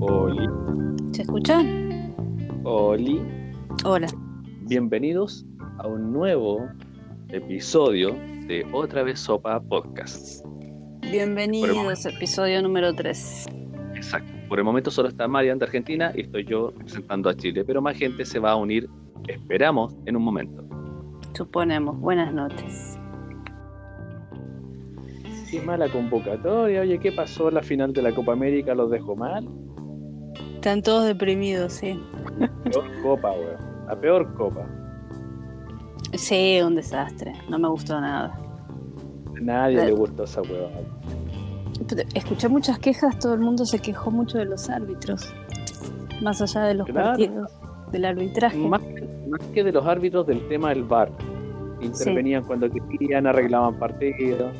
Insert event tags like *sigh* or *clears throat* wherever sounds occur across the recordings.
Oli, ¿Se escucha? Oli, Hola. bienvenidos a un nuevo episodio de Otra vez Sopa Podcast. Bienvenidos, episodio número 3. Exacto. Por el momento solo está Marian de Argentina y estoy yo representando a Chile, pero más gente se va a unir, esperamos, en un momento. Suponemos. Buenas noches. Qué mala convocatoria, oye, ¿qué pasó en la final de la Copa América? ¿Los dejó mal? Están todos deprimidos, sí. Peor copa, weón. La peor copa. Sí, un desastre. No me gustó nada. A nadie le gustó esa hueva. Escuché muchas quejas, todo el mundo se quejó mucho de los árbitros. Más allá de los Claro. partidos, del arbitraje. Más, más que de los árbitros del tema del VAR. Intervenían cuando querían, arreglaban partidos.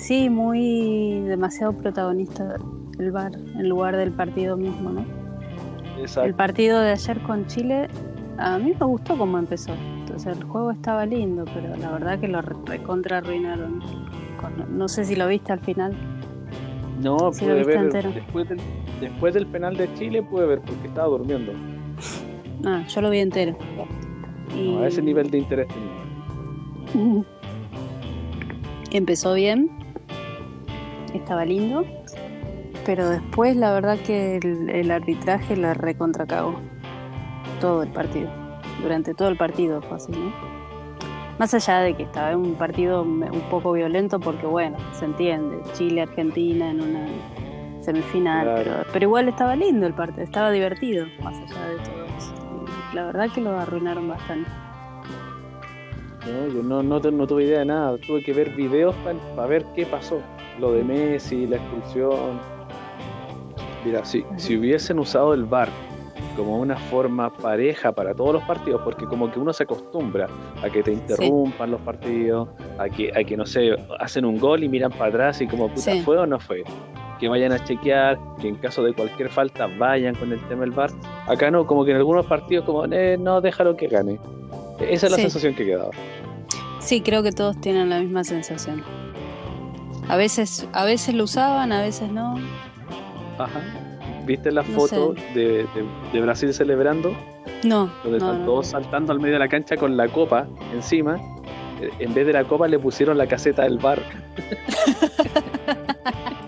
Sí, muy demasiado protagonista el VAR en lugar del partido mismo, ¿no? El Exacto. partido de ayer con Chile, a mí me gustó cómo empezó. Entonces el juego estaba lindo, pero la verdad que lo re- recontra arruinaron. Con- no sé si lo viste al final. No, lo pude ver entero. después del, después del penal de Chile pude ver porque estaba durmiendo. Ah, yo lo vi entero. Y No, a ese nivel de interés tenía. *laughs* Empezó bien, estaba lindo, pero después la verdad que el, el arbitraje la recontra cagó. Todo el partido. Durante todo el partido fue así, ¿no? Más allá de que estaba en un partido un poco violento, porque bueno, se entiende, Chile-Argentina en una semifinal, Claro. pero, pero igual estaba lindo el partido, estaba divertido, más allá de todo eso. La verdad que lo arruinaron bastante. No, yo no, no, te- no tuve idea de nada. Tuve que ver videos para ver qué pasó. Lo de Messi, la expulsión. Mira, si, si hubiesen usado el VAR como una forma pareja para todos los partidos, porque como que uno se acostumbra a que te interrumpan los partidos, a que, a que no sé, hacen un gol y miran para atrás y como puta, Sí. ¿fue o no fue? Que vayan a chequear, que en caso de cualquier falta vayan con el tema del VAR. Acá no, como que en algunos partidos como, eh, no, déjalo que gane. Esa es la Sí. sensación que quedaba. Sí, creo que todos tienen la misma sensación. A veces, a veces lo usaban, a veces no. Ajá. ¿Viste la No foto de, de- de Brasil celebrando? No, Donde no, están no. todos saltando al medio de la cancha con la copa encima. Eh, En vez de la copa le pusieron la caseta del bar.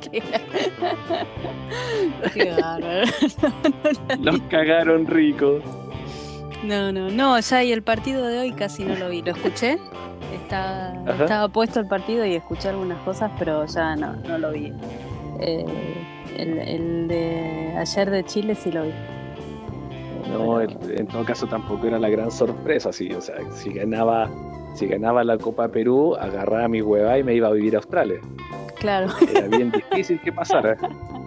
Qué, *laughs* Qué bárbaro. Los cagaron ricos. No, no, no, ya y el partido de hoy casi no lo vi. Lo escuché, está, estaba puesto el partido y escuché algunas cosas, pero ya no, no lo vi. Eh, el, el de ayer de Chile sí lo vi. No, el- en todo caso tampoco era la gran sorpresa. Sí, o sea, si ganaba, si ganaba la Copa Perú, agarraba mi hueva y me iba a vivir a Australia. Claro. Era bien difícil que pasara. *laughs*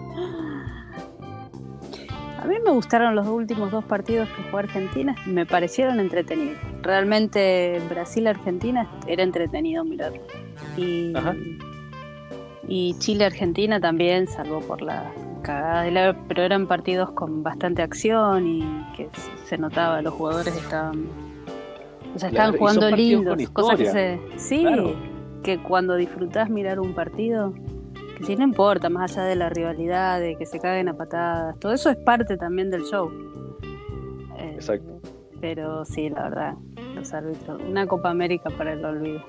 A mí me gustaron los últimos dos partidos que jugó Argentina, me parecieron entretenidos. Realmente Brasil-Argentina era entretenido mirarlo. Y, Ajá. y Chile-Argentina también, salvo por la cagada de la... Pero eran partidos con bastante acción y que se- notaba, los jugadores estaban... O sea, estaban y jugando lindos, cosas que se... Sí, Claro. que cuando disfrutás mirar un partido, que si no importa, más allá de la rivalidad, de que se caguen a patadas, todo eso es parte también del show. Eh, Exacto. Pero sí, la verdad, los árbitros, una Copa América para el olvido.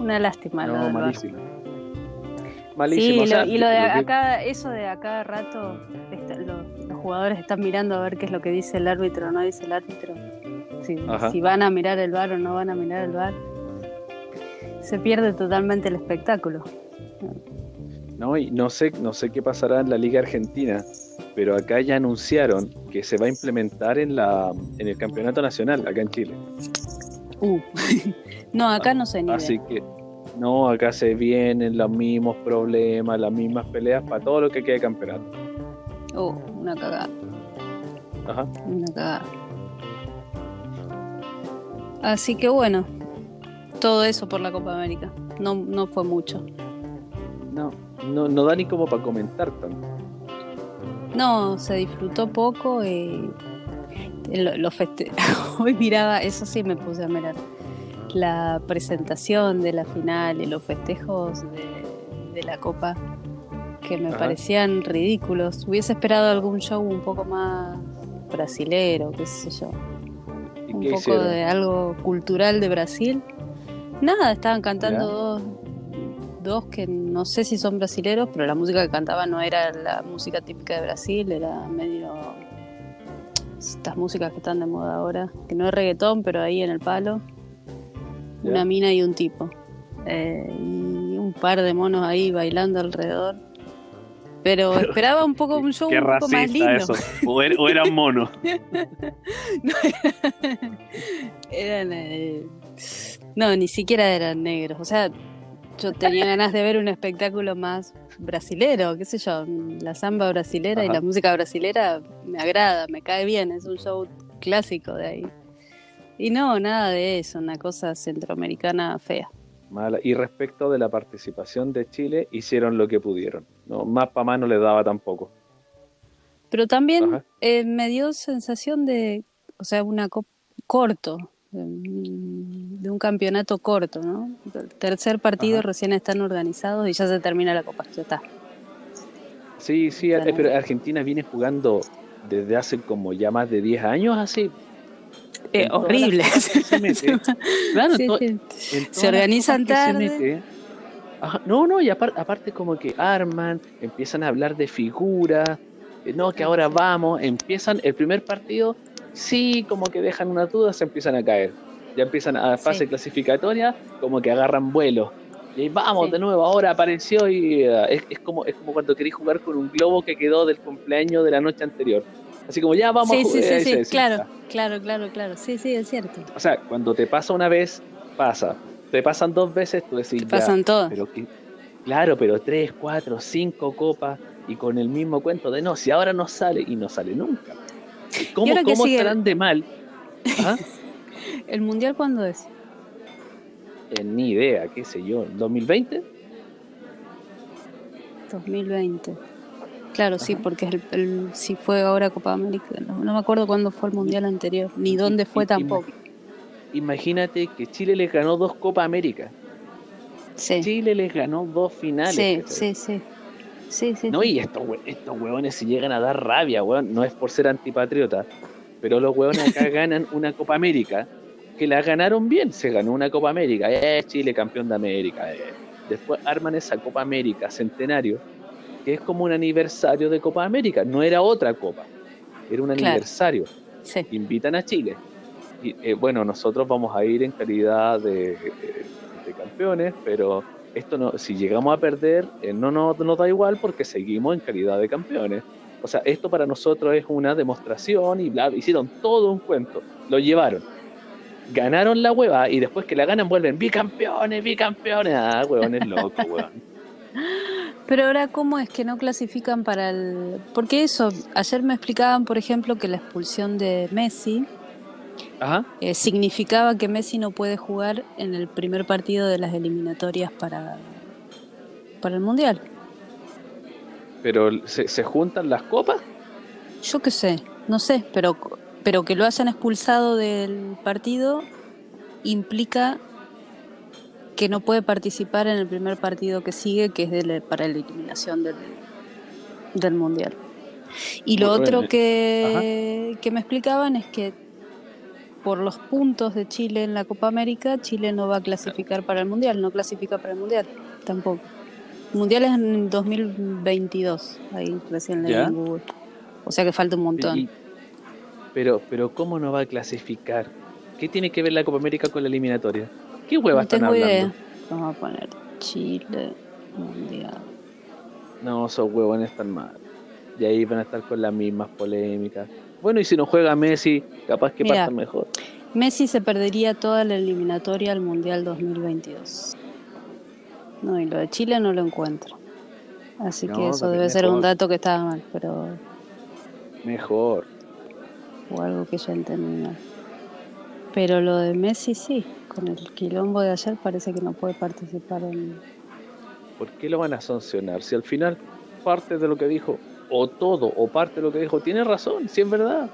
Una lástima. No, VAR. malísimo. Sí, Malísimo. y lo, sea, y lo de acá, eso de a cada rato, está- los, los jugadores están mirando a ver qué es lo que dice el árbitro o no dice el árbitro. Si, si van a mirar el bar o no van a mirar el bar. Se pierde totalmente el espectáculo. No, y no sé, no sé qué pasará en la Liga Argentina, pero acá ya anunciaron que se va a implementar en la en el campeonato nacional acá en Chile. Uh. *laughs* no, acá no sé ni. Así que no, acá se vienen los mismos problemas, las mismas peleas para todo lo que quede campeonato. Uh, una cagada, Ajá. una cagada. Así que bueno, todo eso por la Copa América. No, no fue mucho. No, no, no da ni como para comentar tanto. No, se disfrutó poco y lo, lo feste- *laughs* Hoy miraba, eso sí me puse a mirar, la presentación de la final y los festejos de, de la Copa que me Ajá. parecían ridículos. Hubiese esperado algún show un poco más brasilero, qué sé yo. ¿Y Un poco hicieron? de algo cultural de Brasil. Nada, estaban cantando Ya. dos, dos que no sé si son brasileros, pero la música que cantaban no era la música típica de Brasil, era medio estas músicas que están de moda ahora, que no es reggaetón, pero ahí en el palo. Una mina y un tipo. Eh, y un par de monos ahí bailando alrededor. Pero *laughs* esperaba un poco un show un poco más lindo. eso. O, era- o eran monos. *laughs* No, eran. eh, no, ni siquiera eran negros. O sea, yo tenía ganas de ver un espectáculo más brasilero, qué sé yo. La samba brasilera y la música brasilera me agrada, me cae bien. Es un show clásico de ahí. Y no, nada de eso, una cosa centroamericana fea. Mala. Y respecto de la participación de Chile, hicieron lo que pudieron. No, más para más no les daba tampoco. Pero también eh, me dio sensación de, o sea, una co- corto, de, un campeonato corto, ¿no? El tercer partido Ajá. recién están organizados y ya se termina la copa, ya está. Sí, sí, Claro. pero Argentina viene jugando desde hace como ya más de 10 años así. Eh, horrible. se mete. *laughs* Claro, Sí, to- sí. en todas Se las organizan se tarde. mete. Ajá, no, no, y apar- aparte como que arman, empiezan a hablar de figuras, eh, no, que ahora vamos, empiezan el primer partido, sí, como que dejan unas dudas, se empiezan a caer. Ya empiezan a fase Sí. clasificatoria, como que agarran vuelo. Y ahí vamos Sí. de nuevo, ahora apareció y eh, es, es como, es como cuando querés jugar con un globo que quedó del cumpleaños de la noche anterior. Así como ya vamos Sí, a sí, jugar. sí, ahí sí, se desinfla. claro, claro, claro, claro. Sí, sí, es cierto. O sea, cuando te pasa una vez, pasa. Te pasan dos veces, tú decís, ya, Pasan todas. pero que, claro, pero tres, cuatro, cinco copas y con el mismo cuento de no, si ahora no sale y no sale nunca. ¿Cómo, cómo estarán de mal? ¿Ah? *laughs* *laughs* ¿El mundial cuándo es? Eh, ni idea, qué sé yo, ¿2020? 2020. Claro, sí, porque el, el- si fue ahora Copa América, no, no me acuerdo cuándo fue el mundial anterior, ni dónde fue y- tampoco. Imagínate que Chile les ganó dos Copas América. Sí, Chile les ganó dos finales. sí, sí, sí. Sí, sí. No, y estos, estos hueones si llegan a dar rabia, weón, no es por ser antipatriota, pero los hueones acá *laughs* ganan una Copa América, que la ganaron bien, se ganó una Copa América, eh, Chile campeón de América, eh. después arman esa Copa América centenario, que es como un aniversario de Copa América, no era otra copa, era un Claro. aniversario, sí. invitan a Chile. Y eh, bueno, nosotros vamos a ir en calidad de, eh, de campeones, pero esto no, si llegamos a perder, eh, no nos nos da igual porque seguimos en calidad de campeones. O sea, esto para nosotros es una demostración y bla, hicieron todo un cuento, lo llevaron. Ganaron la hueva y después que la ganan vuelven bicampeones, bicampeones. Ah, huevones locos, huevón. Pero ahora, ¿cómo es que no clasifican para el...? Porque eso, ayer me explicaban, por ejemplo, que la expulsión de Messi Ajá. eh, significaba que Messi no puede jugar en el primer partido de las eliminatorias para, para el Mundial. Pero ¿se, se juntan las copas. Yo qué sé, no sé, pero, pero que lo hayan expulsado del partido implica que no puede participar en el primer partido que sigue, que es de para la eliminación del, del Mundial. Y lo otro eh, que, que me explicaban es que por los puntos de Chile en la Copa América, Chile no va a clasificar para el Mundial, no clasifica para el Mundial, tampoco. Mundial es en 2022, ahí recién leí ¿Ya? en Google. O sea que falta un montón. Y- pero, pero ¿cómo no va a clasificar? ¿Qué tiene que ver la Copa América con la eliminatoria? ¿Qué hueva no están hablando? idea. Vamos a poner Chile Mundial. No, esos huevones están mal. Y ahí van a estar con las mismas polémicas. Bueno, y si no juega Messi, capaz que Mira. partan mejor. Messi se perdería toda la eliminatoria al Mundial 2022. No, y lo de Chile no lo encuentro. Así que eso debe ser un dato que estaba mal, pero Mejor. o algo que yo entendí mal. Pero lo de Messi sí, con el quilombo de ayer parece que no puede participar en... ¿Por qué lo van a sancionar? Si al final parte de lo que dijo, o todo, o parte de lo que dijo, tiene razón, si es verdad.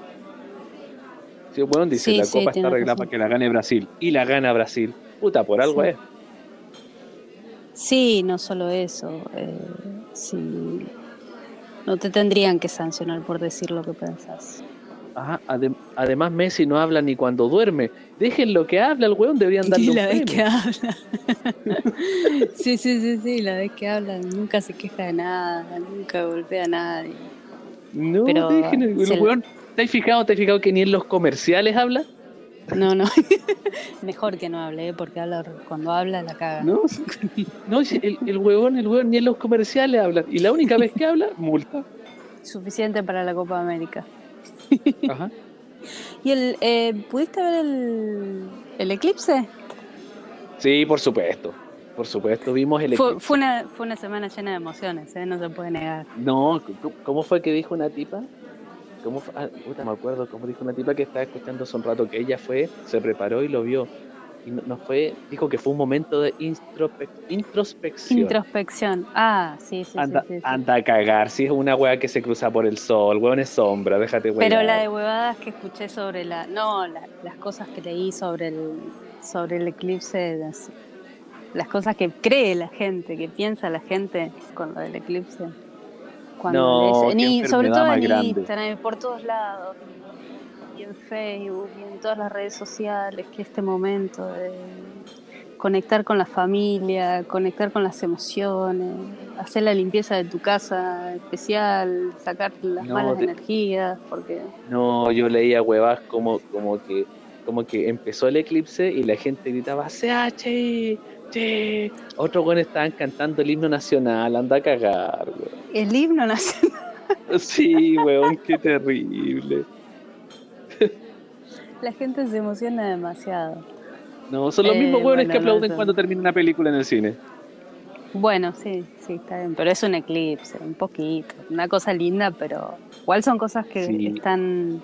Si el huevón dice Sí, la sí, copa está arreglada para que la gane Brasil, y la gana Brasil, puta, por algo Sí. es. Sí, no solo eso. Eh, sí. No te tendrían que sancionar por decir lo que pensás. Ajá, adem- además Messi no habla ni cuando duerme. Dejen lo que habla el weón, deberían darle un la vez premio. que habla. *laughs* sí, sí, sí, sí, la vez que habla nunca se queja de nada, nunca golpea a nadie. No, Pero dejen el, el weón. ¿Te has fijado, te has fijado que ni en los comerciales habla? No, no. *laughs* Mejor que no hable, ¿eh? porque habla, cuando habla la caga. No, *laughs* no el, el huevón, el huevón ni en los comerciales habla. Y la única vez que habla, multa. Suficiente para la Copa América. Ajá. *laughs* ¿Y el, eh, pudiste ver el, el eclipse? Sí, por supuesto. Por supuesto, vimos el Fue, eclipse. fue, una, fue una semana llena de emociones, ¿eh? no se puede negar. No, ¿cómo- ¿cómo fue que dijo una tipa? ¿Cómo fue? Ah, puta, me acuerdo cómo dijo una tipa que estaba escuchando hace un rato que ella fue, se preparó y lo vio. Y no, no fue, dijo que fue un momento de introspe- introspección. Introspección. Ah, sí, sí, anda, sí, sí, anda a cagar, si es una weá que se cruza por el sol, weón es sombra, déjate weá. Pero la de huevadas que escuché sobre la... No, la- las cosas que leí sobre el, sobre el eclipse, las, las cosas que cree la gente, que piensa la gente con lo del eclipse. Cuando No, sobre todo en grande. Instagram, por todos lados, y en Facebook, y en todas las redes sociales, que este momento de conectar con la familia, conectar con las emociones, hacer la limpieza de tu casa especial, sacar las No, malas te- energías, porque No, yo leía huevas como, como que como que empezó el eclipse y la gente gritaba CH, che. Otros weones estaban cantando el himno nacional, anda a cagar, weón. el himno nacional, Sí, weón, qué terrible. la gente se emociona demasiado. No, son los Eh, mismos weones que bueno, no, aplauden cuando termina una película en el cine. Bueno, sí, sí, está bien, pero es un eclipse, un poquito, una cosa linda, pero igual son cosas que Sí. están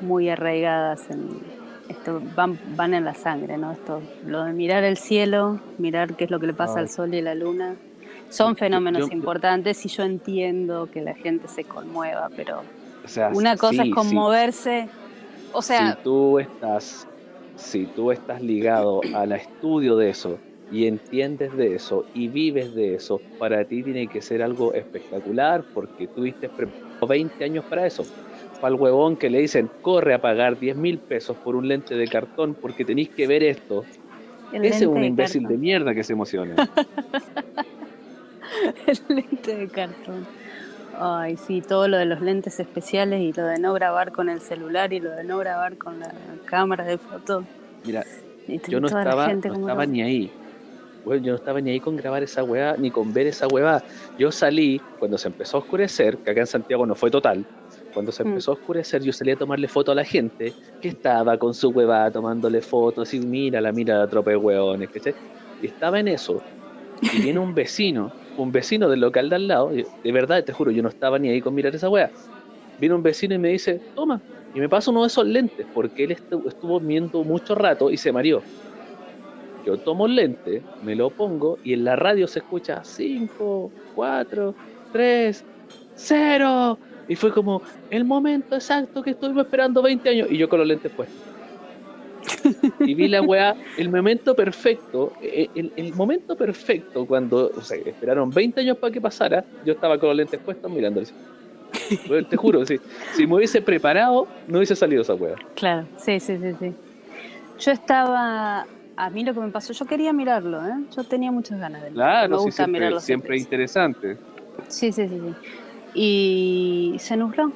muy arraigadas en esto, van, van en la sangre, ¿no? Esto, lo de mirar el cielo, mirar qué es lo que le pasa Ay. al sol y a la luna, son fenómenos yo- importantes y yo entiendo que la gente se conmueva, pero O sea, una cosa sí, es sí. conmoverse, o sea, si tú estás, si tú estás ligado al estudio de eso y entiendes de eso y vives de eso, para ti tiene que ser algo espectacular porque tuviste preparado 20 años para eso. Para el huevón que le dicen, corre a pagar 10 mil pesos por un lente de cartón porque tenéis que ver esto. el Ese es un de imbécil cartón. de mierda que se emociona. *laughs* El lente de cartón. Ay, sí, todo lo de los lentes especiales y lo de no grabar con el celular y lo de no grabar con la cámara de foto. Mira, yo no estaba, no estaba ni ahí. Bueno, yo no estaba ni ahí con grabar esa weá, ni con ver esa weá. Yo salí cuando se empezó a oscurecer, que acá en Santiago no fue total. Cuando se Mm. empezó a oscurecer, yo salí a tomarle foto a la gente que estaba con su hueva tomándole fotos y mira la mira la tropa de hueones, ¿cachai? Y estaba en eso. Y viene un vecino, un vecino del local de al lado, de verdad, te juro, yo no estaba ni ahí con mirar esa weá. Viene un vecino y me dice, toma, y me pasa uno de esos lentes, porque él estu- estuvo viendo mucho rato y se mareó. Yo tomo el lente, me lo pongo y en la radio se escucha 5, 4, 3, 0. Y fue como el momento exacto que estuvimos esperando 20 años. Y yo con los lentes puestos. Y vi la weá, el momento perfecto, eh, el, el momento perfecto cuando, o sea, esperaron 20 años para que pasara, yo estaba con los lentes puestos mirando. Bueno, Te juro, si, si me hubiese preparado, no hubiese salido esa weá. Claro, sí, sí, sí, sí. Yo estaba, a mí lo que me pasó, yo quería mirarlo, ¿eh? Yo tenía muchas ganas de mirarlo. Claro, me sí, gusta siempre, mirarlo siempre es interesante. Sí, sí, sí, sí. Y se nubló.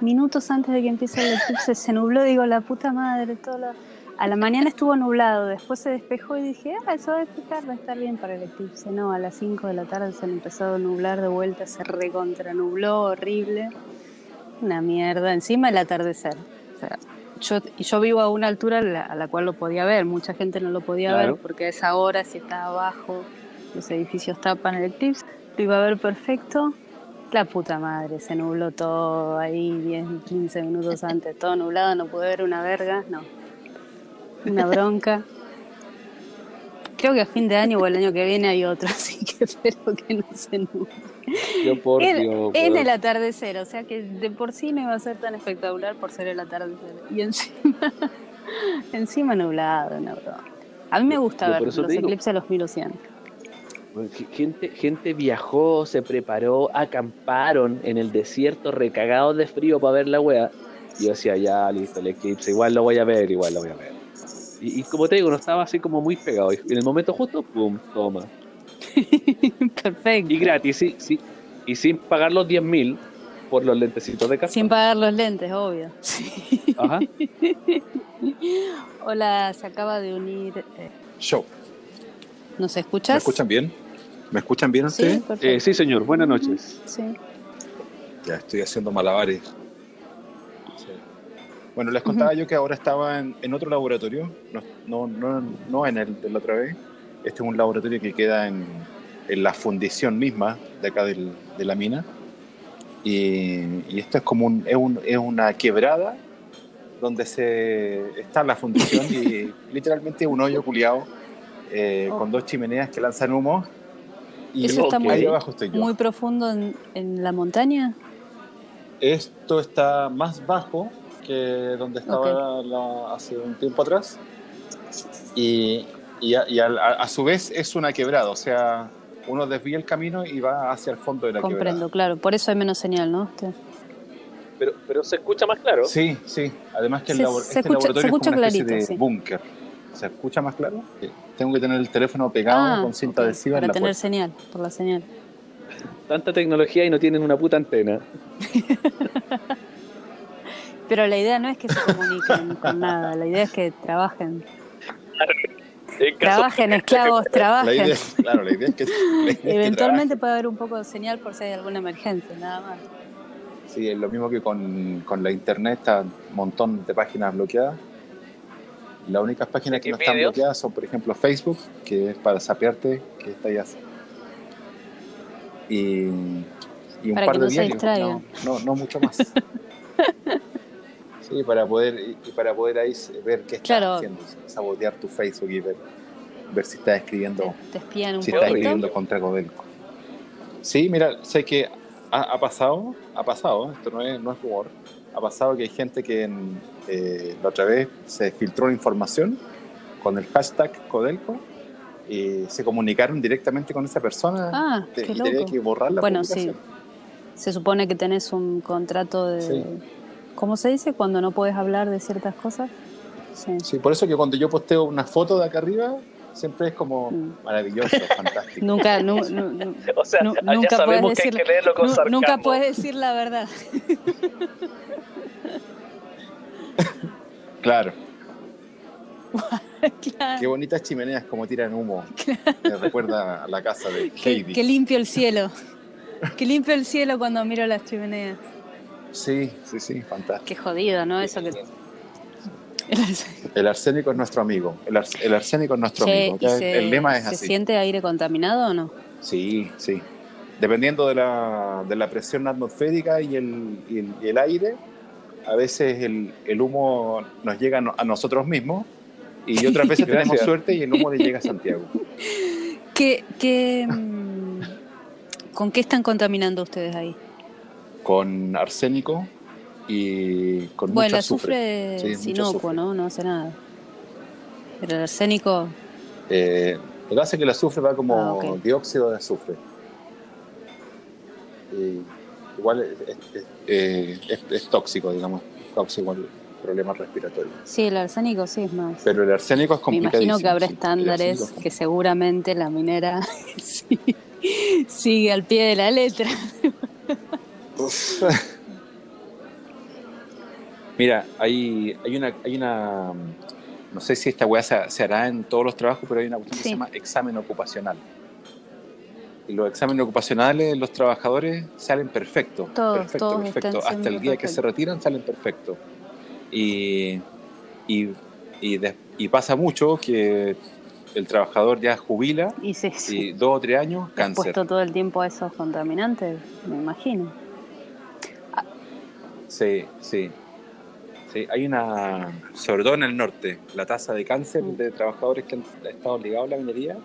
Minutos antes de que empiece el eclipse se nubló, digo, la puta madre, todo lo... A la mañana estuvo nublado, después se despejó y dije, ah, eso va a despejar, va a estar bien para el eclipse. No, a las 5 de la tarde se empezó a nublar de vuelta, se recontranubló, horrible. Una mierda, encima el atardecer. O sea, yo, yo vivo a una altura a la, a la cual lo podía ver, mucha gente no lo podía Claro. ver porque a esa hora, si estaba abajo, los edificios tapan el eclipse, lo iba a ver perfecto. La puta madre, se nubló todo ahí 10, 15 minutos antes, todo nublado, no pude ver una verga, no. Una bronca. Creo que a fin de año o el año que viene hay otro, *laughs* así que espero que no se nuble. Yo por En, Dios, en weón. el atardecer, o sea que de por sí no iba a ser tan espectacular por ser el atardecer. Y encima, *laughs* encima nublado, una broma. A mí me gusta Yo ver los eclipses, los miro siempre. Gente, gente viajó, se preparó, acamparon en el desierto recagados de frío para ver la wea. Y yo decía, ya, listo, el eclipse, igual lo voy a ver, igual lo voy a ver. Y, y como te digo, no estaba así como muy pegado. Y en el momento justo, pum, toma. *laughs* Perfecto. Y gratis, sí, sí. Y sin pagar los 10 mil por los lentecitos de casa. Sin pagar los lentes, obvio. *laughs* Ajá. Hola, se acaba de unir. eh, Show. ¿Nos ¿Me escuchas? escuchan bien? ¿Me escuchan bien Sí, ustedes? perfecto. Eh, sí, señor, buenas noches. Sí. Ya estoy haciendo malabares. Sí. Bueno, les contaba yo que ahora estaba en, en otro laboratorio, no, no, no, no en el de la otra vez. Este es un laboratorio que queda en, en la fundición misma de acá del- de la mina. Y, y esto es como un, es, un- es una quebrada donde se está la fundición y *laughs* literalmente un hoyo culiado eh, Oh. con dos chimeneas que lanzan humo. Y Eso está ahí muy- abajo estoy yo. Muy profundo en, en la montaña. Esto está más bajo que donde estaba la- hace un tiempo atrás. Y, y a, y al- a- a su vez es una quebrada, o sea, uno desvía el camino y va hacia el fondo de la Comprendo, claro. Por eso hay menos señal, ¿no? Este, Pero, pero se escucha más claro. quebrada. Sí, sí. Además que el Se- labor- se este escucha- laboratorio se escucha es como una clarito, de sí. búnker. ¿Se escucha más claro? Tengo que tener el teléfono pegado con cinta Ah, adhesiva en Para la tener puerta. señal, por la señal. Tanta tecnología y no tienen una puta antena. *laughs* Pero la idea no es que se comuniquen *laughs* con nada, la idea es que trabajen. En Trabajen, esclavos, *laughs* La trabajen. idea, claro, la idea es que, la idea es que Eventualmente puede haber un poco de señal por si hay alguna emergencia, nada más. Sí, es lo mismo que con, con la internet, está un montón de páginas bloqueadas. Las únicas páginas que ¿Y no están videos? bloqueadas son, por ejemplo, Facebook, que es para sapearte que está ya. Y, y un Para par que de no se diarios. distraigan. No, no, no mucho más. *laughs* sí, para poder, y para poder ahí ver qué estás Claro. haciendo, sabotear tu Facebook y ver, ver si estás escribiendo Te espían un si estás escribiendo contra Codelco. Sí, mira, sé que ha, ha pasado, ha pasado, esto no es, no es rumor, ha pasado que hay gente que en, eh, la otra vez se filtró la información con el hashtag Codelco y se comunicaron directamente con esa persona Ah, te- qué y tenía loco. que borrar la Bueno, sí. Se supone que tenés un contrato de... Sí. ¿Cómo se dice? Cuando no puedes hablar de ciertas cosas. Sí. Sí, por eso que cuando yo posteo una foto de acá arriba, siempre es como Mm. maravilloso, *laughs* fantástico. Nunca, nu- nu- *laughs* nu- O sea, nunca puedes sabemos que hay decir, que leerlo con nu- sarcasmo. nunca puedes decir la verdad. *laughs* Claro, *laughs* Claro. qué bonitas chimeneas como tiran humo. *laughs* Me recuerda a la casa de Heidi. qué limpio el cielo. Qué limpio el cielo cuando miro las chimeneas. Sí, sí, sí, fantástico. Qué jodido, ¿no? Eso que... El arsénico es nuestro amigo. El, ars- el arsénico es nuestro Che, amigo. ¿y Acá se, el lema es ¿se así. siente aire contaminado o no? Sí, sí. Dependiendo de la, de la presión atmosférica y el, y el, y el aire, a veces el, el humo nos llega a no- a nosotros mismos y *laughs* otras veces tenemos suerte y el humo le llega a Santiago. *laughs* ¿Qué, qué, mm, ¿Con qué están contaminando ustedes ahí? Con arsénico y con Bueno, mucho el azufre. azufre Sí, es mucho inocuo, azufre. ¿no? No hace nada. Pero el arsénico, Eh, lo que hace es que el azufre va como Ah, dióxido de azufre. Y igual es, es- eh, es- es tóxico, digamos, causa igual problemas respiratorios. sí, el arsénico sí es más. Pero el arsénico es Me complicadísimo. imagino que habrá estándares que seguramente la minera *laughs* sí, sigue al pie de la letra. Mira, hay, hay, una, hay una. No sé si esta weá se, se hará en todos los trabajos, pero hay una cuestión que se llama examen ocupacional. Y los exámenes ocupacionales, los trabajadores salen perfectos. Todos, perfecto, todos perfecto. Hasta el día que se retiran salen perfectos. Y, y, y, de- y pasa mucho que el trabajador ya jubila Y dos o tres años cáncer. expuesto todo el tiempo a esos contaminantes, me imagino. Sí, sí. Sí, hay una, sobre todo en el norte, la tasa de cáncer Mm. de trabajadores que han estado ligados a la minería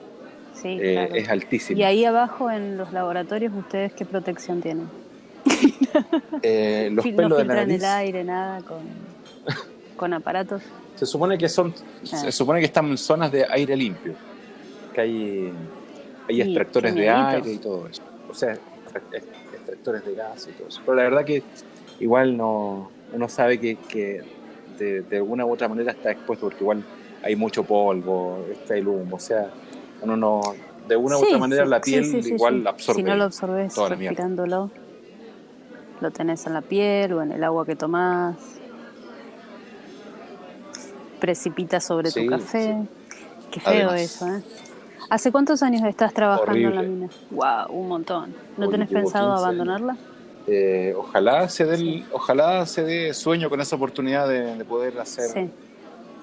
Sí, eh, claro. es altísima. Y ahí abajo en los laboratorios, ¿ustedes qué protección tienen? *laughs* Eh, los Fil- pelos no de la nariz el aire, nada, con, *laughs* con aparatos. se supone que son Ah. se supone que están en zonas de aire limpio que hay hay extractores de aire y todo eso. O sea, extra- ex- extractores de gas y todo eso. Pero la verdad que igual no uno sabe que, que de, de alguna u otra manera está expuesto porque igual hay mucho polvo, está el humo, o sea, uno no de una u otra manera sí, la piel sí, igual absorbe. Si no lo absorbes respirándolo, lo tenés en la piel o en el agua que tomás. Precipita sobre tu café. Qué feo Además. eso, ¿eh? ¿Hace cuántos años estás trabajando en la mina? Wow, un montón. ¿No Oye, tenés pensado 15 años. abandonarla? Eh, ojalá se dé el- ojalá se dé sueño con esa oportunidad de, de poder hacer, Sí.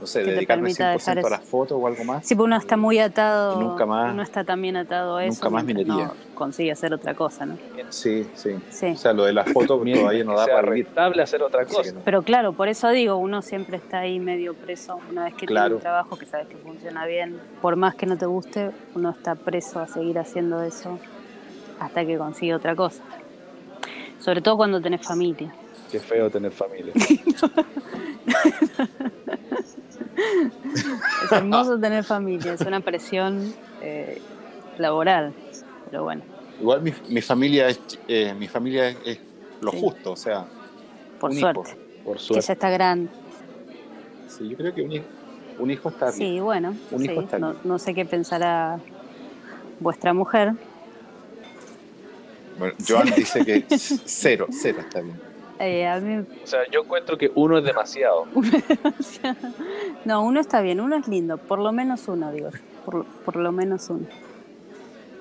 No sé, dedicarme permita 100% dejar a las fotos o algo más. Sí, porque uno está muy atado. Nunca más- Uno está también atado a eso. nunca más minería. No consigue hacer otra cosa, ¿no? Sí, sí. Sí. O sea, lo de las fotos todavía no da sea para rentable hacer otra cosa. no. Pero claro, por eso digo, uno siempre está ahí medio preso. Una vez que tiene Claro. un trabajo que sabes que funciona bien, por más que no te guste, uno está preso a seguir haciendo eso hasta que consigue otra cosa. Sobre todo cuando tenés familia. Qué feo tener familia. *laughs* Es hermoso tener familia, es una presión eh, laboral. Pero bueno, Igual mi, mi familia es eh, mi familia es, es lo Sí. justo, o sea, por un hijo. suerte, Por que suerte. ya está grande. Sí, yo creo que un hijo, un hijo está bien. Sí, bueno, Un hijo está no sé qué pensará vuestra mujer. Bueno, Joan dice que *laughs* cero, cero está bien. Eh, a mí O sea, yo encuentro que uno es *laughs* demasiado. No, uno está bien, uno es lindo, por lo menos uno, digo, por, por lo menos uno.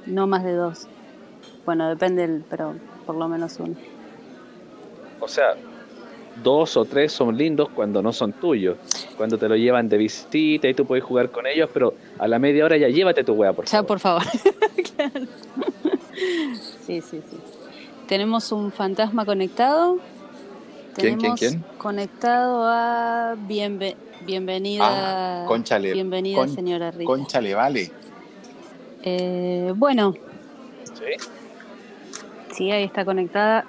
No más de dos. Bueno, depende, del, pero por lo menos uno. O sea, dos o tres son lindos cuando no son tuyos. Cuando te lo llevan de visita y tú puedes jugar con ellos, pero a la media hora ya llévate tu wea, por Ya, favor. por favor. *laughs* Claro. Sí, sí, sí. Tenemos un fantasma conectado. ¿Quién, quién, Tenemos quién? conectado a bienve- bienvenida. Ah, Conchale, Bienvenida, con- señora Rita. Concha le vale. Eh, bueno, ¿Sí? sí, ahí está conectada.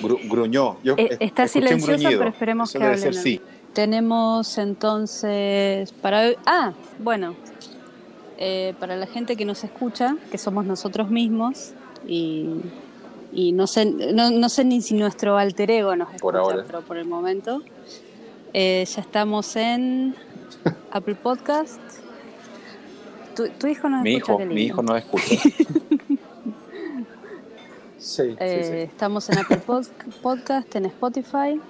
Gru- gruñó. Yo Eh, es- está silenciosa, pero esperemos Eso que debe hable. ser sí. Tenemos entonces para hoy. Ah, bueno. Eh, para la gente que nos escucha, que somos nosotros mismos, y, y no, sé, no, no sé ni si nuestro alter ego nos escucha, Por ahora. pero por el momento. eh, ya estamos en *laughs* Apple Podcast. Tu, tu hijo nos Mi escucha, hijo, mi hijo no escucha. *laughs* sí, sí, Eh, sí. Estamos en Apple Pod- Podcast, en Spotify.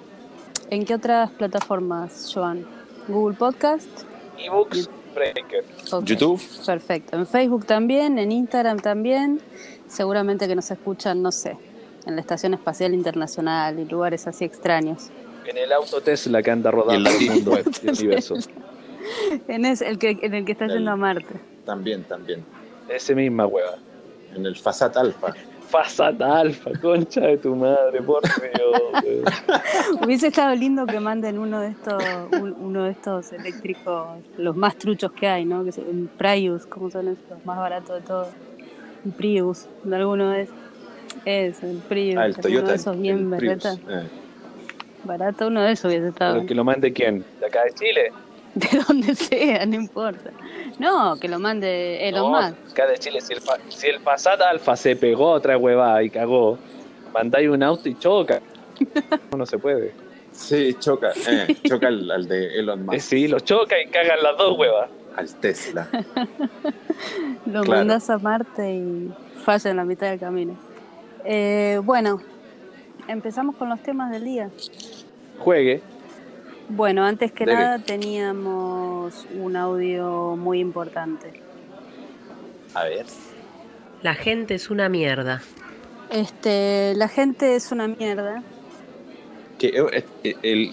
¿En qué otras plataformas, Joan? Google Podcast. Ebooks, Breaker. YouTube. Perfecto. En Facebook también, en Instagram también. Seguramente que nos escuchan, no sé, en la Estación Espacial Internacional y lugares así extraños. En el auto Tesla que anda rodando el el mundo *laughs* el universo. En, es, el que, en el que está El- yendo a Marte. También, también. Ese misma hueva. En el Fasat Alpha. *laughs* Fasata Alfa, concha de tu madre, por Dios. *laughs* Hubiese estado lindo que manden uno de estos, un- uno de estos eléctricos, los más truchos que hay, ¿no? Que un Prius, ¿cómo son esos? Los más baratos de todos. Prius, de alguno de esos. Es, el Prius. Ah, el alguno Toyota. de esos el bien Prius. berreta. Eh, Barato, uno de esos hubiese estado. Pero que lo mande quién? ¿De acá de Chile? *laughs* De donde sea, no importa. No, que lo mande Elon No, Musk. acá de Chile. Si el, si el Passat Alfa se pegó a otra huevada y cagó, mandáis un auto y choca. *laughs* No se puede. Sí, choca, eh, choca al, al de Elon Eh, Musk, sí, lo choca y cagan las dos huevas. Al Tesla. *laughs* Lo Claro. mandas a Marte y falla en la mitad del camino. Eh, bueno, empezamos con los temas del día. Juegue. Bueno, antes que Debe. nada teníamos un audio muy importante. A ver. La gente es una mierda. Este, la gente es una mierda. Que, eh, eh, el,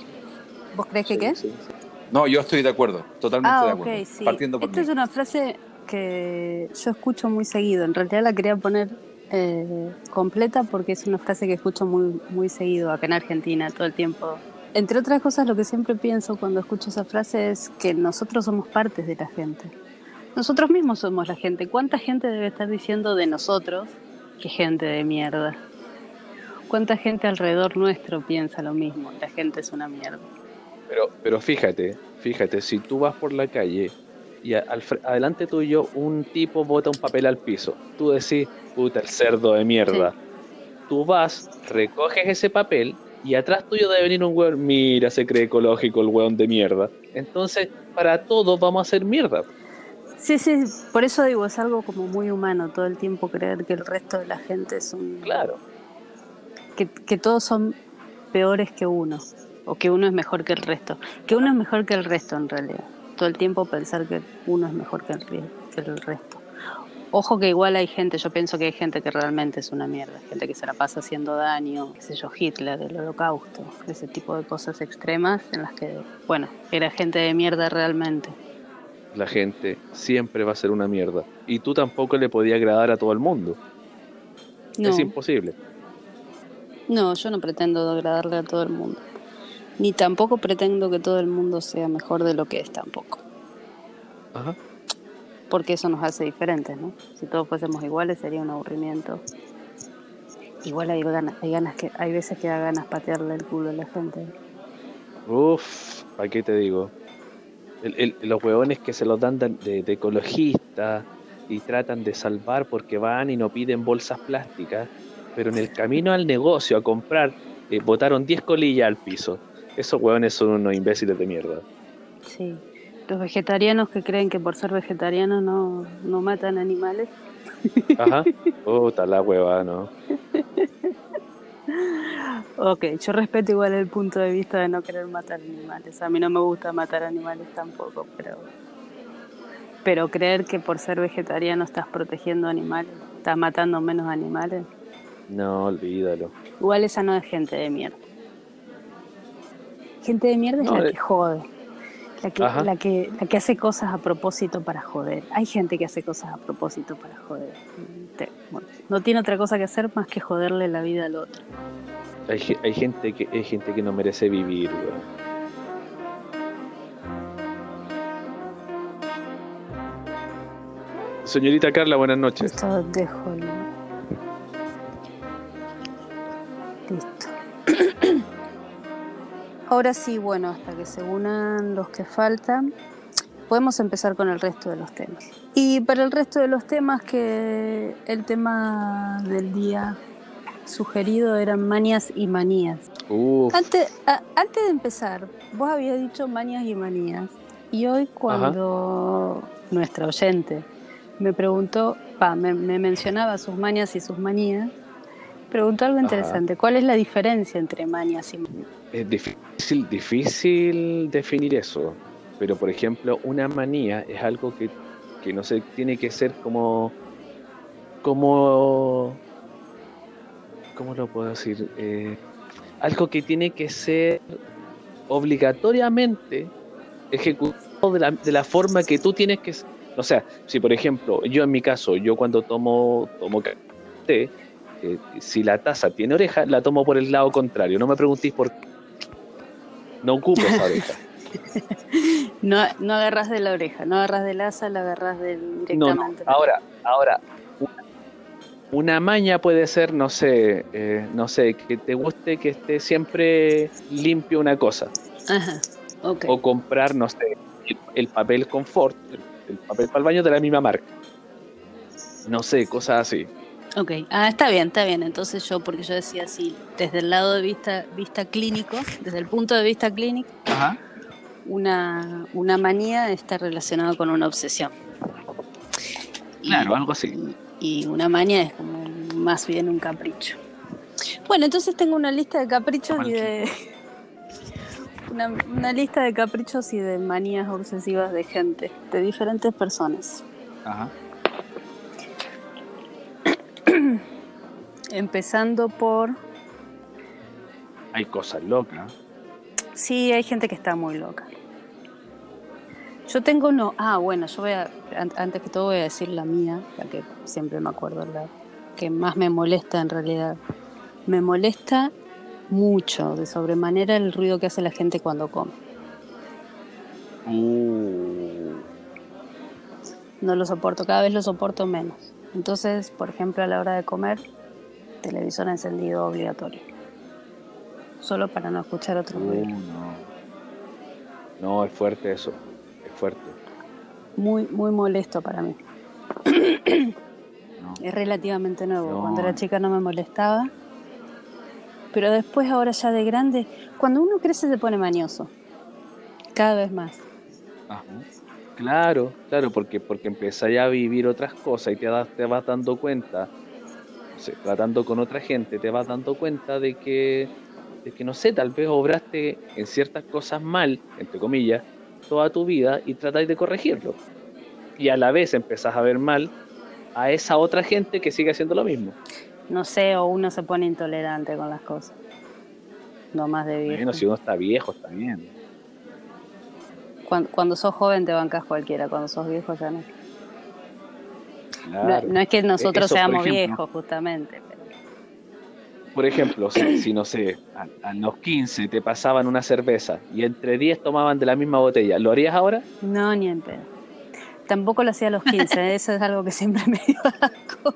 ¿Vos crees que sí, qué? sí, sí. No, yo estoy de acuerdo, totalmente Ah, de acuerdo. sí. Partiendo por Esta mí. es una frase que yo escucho muy seguido. En realidad la quería poner eh, completa porque es una frase que escucho muy, muy seguido acá en Argentina todo el tiempo. Entre otras cosas, lo que siempre pienso cuando escucho esa frase es que nosotros somos partes de la gente. Nosotros mismos somos la gente. ¿Cuánta gente debe estar diciendo de nosotros que gente de mierda? ¿Cuánta gente alrededor nuestro piensa lo mismo? La gente es una mierda. Pero, pero fíjate, fíjate, si tú vas por la calle y al, adelante tuyo un tipo bota un papel al piso. Tú decís, puta, el cerdo de mierda. Tú vas, recoges ese papel y atrás tuyo debe venir un weón, mira, se cree ecológico el weón de mierda. Entonces, para todos vamos a hacer mierda. Sí, sí, por eso digo, es algo como muy humano todo el tiempo creer que el resto de la gente es un... Claro. Que, que todos son peores que uno, o que uno es mejor que el resto. Que uno es mejor que el resto en realidad. Todo el tiempo pensar que uno es mejor que el, que el resto. Ojo que igual hay gente, yo pienso que hay gente que realmente es una mierda, gente que se la pasa haciendo daño, qué sé yo, Hitler, el holocausto, ese tipo de cosas extremas en las que, bueno, era gente de mierda realmente. La gente siempre va a ser una mierda. Y tú tampoco le podías agradar a todo el mundo. No, Es imposible. no, yo no pretendo agradarle a todo el mundo. Ni tampoco pretendo que todo el mundo sea mejor de lo que es tampoco. Ajá. Porque eso nos hace diferentes, ¿no? Si todos fuésemos iguales sería un aburrimiento. Igual hay ganas, hay ganas que, hay veces que da ganas patearle el culo a la gente. Uf, ¿para qué te digo? El- el- los huevones que se los dan de, de, de ecologistas y tratan de salvar porque van y no piden bolsas plásticas, pero en el camino al negocio a comprar eh, botaron 10 colillas al piso. Esos huevones son unos imbéciles de mierda. Sí. Los vegetarianos que creen que por ser vegetarianos no, no matan animales. Ajá. *laughs* Puta la hueva, ¿no? Ok, yo respeto igual el punto de vista de no querer matar animales. A mí no me gusta matar animales tampoco, pero pero creer que por ser vegetariano estás protegiendo animales, estás matando menos animales, No, olvídalo. igual esa no es gente de mierda. Gente de mierda es No, la de- que jode. La que, la, que, la que hace cosas a propósito para joder. Hay gente que hace cosas a propósito para joder. Te- bueno, no tiene otra cosa que hacer más que joderle la vida al otro. Hay, hay gente que hay gente que no merece vivir, weón. Señorita Carla, buenas noches. Esto dejo Ahora sí, bueno, hasta que se unan los que faltan, podemos empezar con el resto de los temas. Y para el resto de los temas, que el tema del día sugerido eran manias y manías. Uf, Antes, a- antes de empezar, vos habías dicho mañas y manías. Y hoy cuando nuestra oyente me preguntó, pa, me, me mencionaba sus mañas y sus manías, preguntó algo Ajá. interesante. ¿Cuál es la diferencia entre mañas y manías? Es difícil, difícil definir eso. Pero por ejemplo, una manía es algo que, que no sé, tiene que ser como. como. ¿Cómo lo puedo decir? Eh, algo que tiene que ser obligatoriamente ejecutado de la, de la forma que tú tienes que. O sea, si por ejemplo, yo en mi caso, yo cuando tomo, tomo té, eh, si la taza tiene oreja, la tomo por el lado contrario. No me preguntéis por qué. No ocupo esa *laughs* oreja. No, no agarras de la oreja, no agarras del asa, la agarras del, directamente. no. Ahora, ahora, una, maña puede ser, no sé, eh, no sé, que te guste que esté siempre limpio una cosa. Ajá. O comprar, no sé, el, el papel confort, el, el papel para el baño de la misma marca. No sé, cosas así. Ok, ah, está bien, está bien. Entonces yo, porque yo decía así, desde el lado de vista, vista clínico, desde el punto de vista clínico, Ajá. una, una manía está relacionada con una obsesión. Claro, algo así. Y, y una manía es como más bien un capricho. Bueno, entonces tengo una lista de caprichos y de... *laughs* Una, una lista de caprichos y de manías obsesivas de gente, de diferentes personas. Ajá. Empezando por... Hay cosas locas. Sí, hay gente que está muy loca. Yo tengo uno. Ah, bueno, yo voy a. an- Antes que todo voy a decir la mía, la que siempre me acuerdo, la que más me molesta en realidad. Me molesta mucho, de sobremanera, el ruido que hace la gente cuando come. Uh, No lo soporto, cada vez lo soporto menos. Entonces, por ejemplo, a la hora de comer, televisor encendido obligatorio. Solo para no escuchar otro uh, ruido. no. No, es fuerte eso. Es fuerte. muy, muy molesto para mí. No. Es relativamente nuevo. No. Cuando era chica no me molestaba. Pero después, ahora ya de grande, cuando uno crece se pone mañoso. Cada vez más. Ajá. Claro, claro, porque, porque empezás ya a vivir otras cosas y te, das- te vas dando cuenta, sé, tratando con otra gente, te vas dando cuenta de que, de que, no sé, tal vez obraste en ciertas cosas mal, entre comillas, toda tu vida y tratáis de corregirlo. Y a la vez empezás a ver mal a esa otra gente que sigue haciendo lo mismo. No sé, o uno se pone intolerante con las cosas. No más de viejo. Bueno, si uno está viejo, está bien. Cuando, cuando sos joven te bancas cualquiera, cuando sos viejo ya no. No- Claro. No, es que nosotros Eso, seamos ejemplo. viejos, justamente. Por ejemplo, si, si, no sé, a, a los 15 te pasaban una cerveza y entre 10 tomaban de la misma botella, ¿lo harías ahora? No, ni en pedo. Tampoco lo hacía a los 15, *laughs* eso es algo que siempre me dio asco.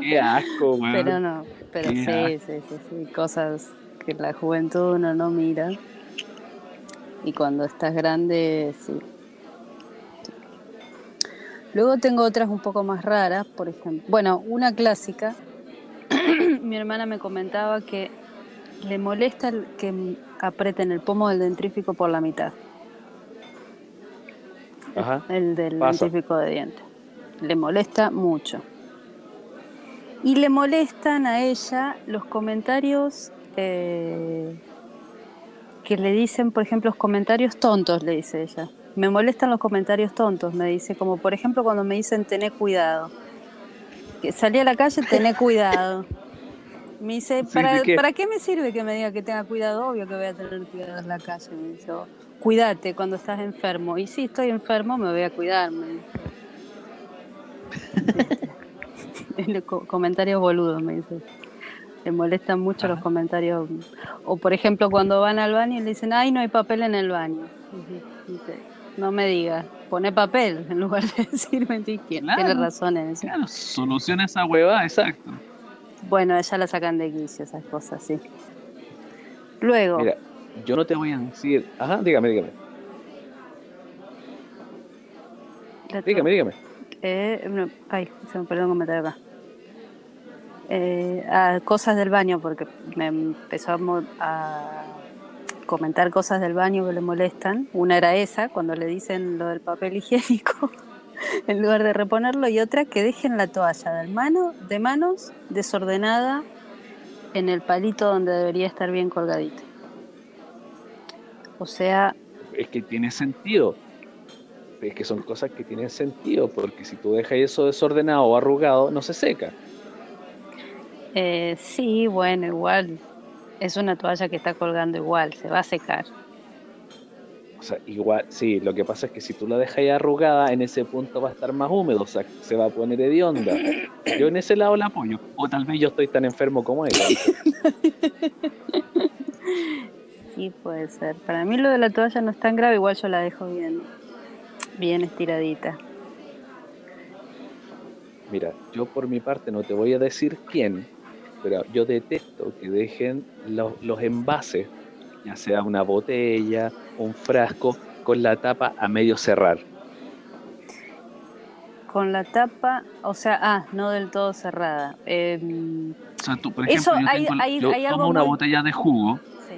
Qué asco, weón. Pero no, pero sí, sí, sí, sí, cosas que la juventud uno no mira. Y cuando estás grande, sí. Luego tengo otras un poco más raras, por ejemplo. Bueno, una clásica. *clears throat* Mi hermana me comentaba que le molesta que aprieten el pomo del dentrífico por la mitad. Ajá. El del Pasa. dentrífico de dientes. Le molesta mucho. Y le molestan a ella los comentarios eh, que le dicen, por ejemplo, los comentarios tontos, le dice ella. Me molestan los comentarios tontos, me dice, como por ejemplo cuando me dicen tené cuidado. Que salí a la calle, tené cuidado. Me dice, ¿para. ¿para qué me sirve que me diga que tenga cuidado? Obvio que voy a tener cuidado en la calle. Me dice, "Oh, cuídate cuando estás enfermo. Y si estoy enfermo, me voy a cuidar. me dice. *laughs* El co- comentarios boludos, me dice. Le molestan mucho los comentarios. O por ejemplo, cuando van al baño y le dicen, ay, no hay papel en el baño. Dice, no me digas, pone papel en lugar de *laughs* decirme ti quién. Claro. Tiene razón en eso. Claro, soluciona esa hueva, exacto. Bueno, ella la sacan de quicio, esas cosas, sí. Luego, Mira, yo no te voy a decir. Ajá, dígame, dígame. Dígame, dígame. Eh, no, ay, se me perdió un comentario acá. Eh, ah, cosas del baño, porque me empezó a, a comentar cosas del baño que le molestan. Una era esa, cuando le dicen lo del papel higiénico, *laughs* en lugar de reponerlo, y otra que dejen la toalla de, mano, de manos desordenada en el palito donde debería estar bien colgadita. O sea, Es que tiene sentido. Es que son cosas que tienen sentido, porque si tú dejas eso desordenado o arrugado, no se seca. Eh, sí, bueno, igual es una toalla que está colgando igual, se va a secar. O sea, igual, sí, lo que pasa es que si tú la dejas ahí arrugada, en ese punto va a estar más húmedo, o sea, se va a poner hedionda. Yo en ese lado la apoyo. O tal vez yo estoy tan enfermo como ella. *laughs* Sí, puede ser. Para mí lo de la toalla no es tan grave, igual yo la dejo bien, bien estiradita. Mira, yo por mi parte no te voy a decir quién, pero yo detesto que dejen los, los envases, ya sea una botella, un frasco, con la tapa a medio cerrar. Con la tapa, o sea, ah, no del todo cerrada. Em, O sea, tú, por Eso, ejemplo, yo, hay- tengo- hay- yo hay algo tomo una muy- botella de jugo, sí.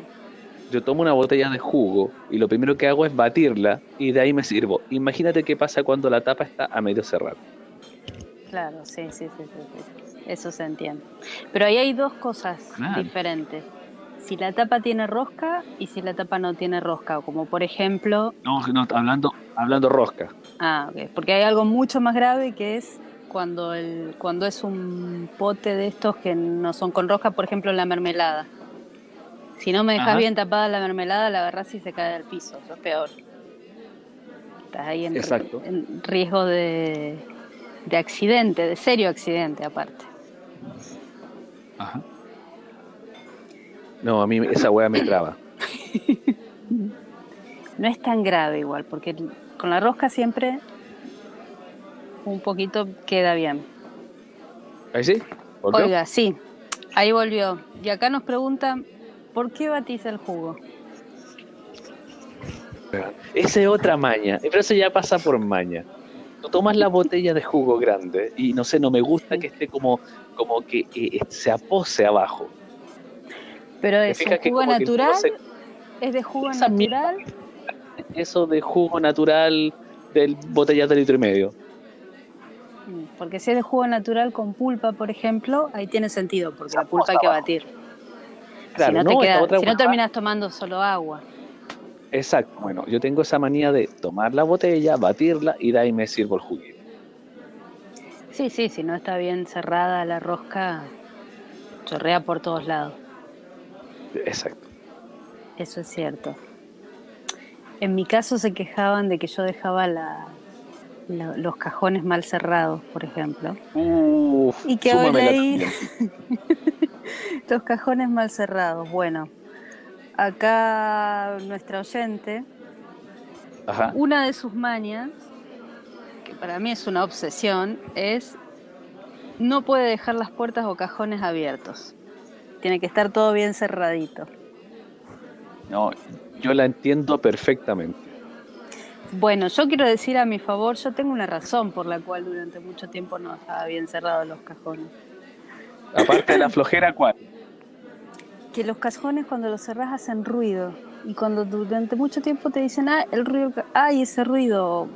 yo tomo una botella de jugo y lo primero que hago es batirla y de ahí me sirvo. Imagínate qué pasa cuando la tapa está a medio cerrar. Claro, sí, sí, sí, sí, sí. Eso se entiende. Pero ahí hay dos cosas Claro. diferentes. Si la tapa tiene rosca y si la tapa no tiene rosca, como por ejemplo, No, no, hablando, hablando rosca. ah, ok, porque hay algo mucho más grave que es cuando el cuando es un pote de estos que no son con rosca, por ejemplo, la mermelada. Si no me dejas Ajá. bien tapada la mermelada, la agarras y se cae al piso, eso es peor. Estás ahí en, Exacto. en riesgo de, de accidente, de serio accidente aparte. Ajá. No, a mí esa hueá me traba. No es tan grave igual, porque con la rosca siempre un poquito queda bien. ¿Ahí sí? ¿Volvió? Oiga, sí, ahí volvió. Y acá nos preguntan, ¿por qué batís el jugo? Esa es otra maña, pero eso ya pasa por maña. Tú tomas la botella de jugo grande y no sé, no me gusta que esté como, como que eh, se apose abajo. Pero ¿Te es un jugo natural, se- es de jugo Esa mierda natural. eso de jugo natural del botella de litro y medio. Mm, Porque si es de jugo natural con pulpa, por ejemplo, ahí tiene sentido, porque la pulpa hay que abajo. batir. Claro, si no, no, te esta queda- otra si no huevada- terminas tomando solo agua. Exacto. Bueno, yo tengo esa manía de tomar la botella, batirla y de ahí me sirvo el juguito. Sí, sí, si no está bien cerrada la rosca, chorrea por todos lados. Exacto. Eso es cierto. En mi caso se quejaban de que yo dejaba la, la- los cajones mal cerrados, por ejemplo. Uf, Y que leí- tuya. *laughs* Los cajones mal cerrados. Bueno, acá nuestra oyente, Ajá. una de sus mañas, que para mí es una obsesión, es no puede dejar las puertas o cajones abiertos. Tiene que estar todo bien cerradito. No, yo la entiendo perfectamente. Bueno, yo quiero decir a mi favor, yo tengo una razón por la cual durante mucho tiempo no estaba bien cerrados los cajones. Aparte de la flojera, ¿cuál? Que los cajones cuando los cerrás hacen ruido y cuando durante mucho tiempo te dicen, ah, el ruido, ay, ese ruido,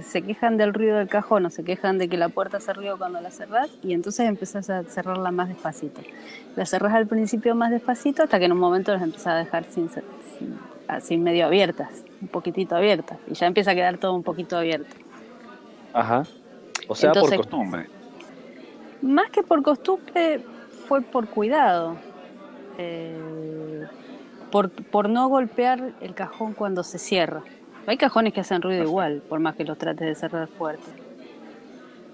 se quejan del ruido del cajón o se quejan de que la puerta hace ruido cuando la cerrás y entonces empezás a cerrarla más despacito. La cerrás al principio más despacito hasta que en un momento las empezás a dejar sin, así medio abiertas, un poquitito abiertas y ya empieza a quedar todo un poquito abierto. Ajá. O sea, Entonces- por costumbre. Más que por costumbre, fue por cuidado. Eh, por, por no golpear el cajón cuando se cierra. Hay cajones que hacen ruido igual, por más que los trates de cerrar fuerte.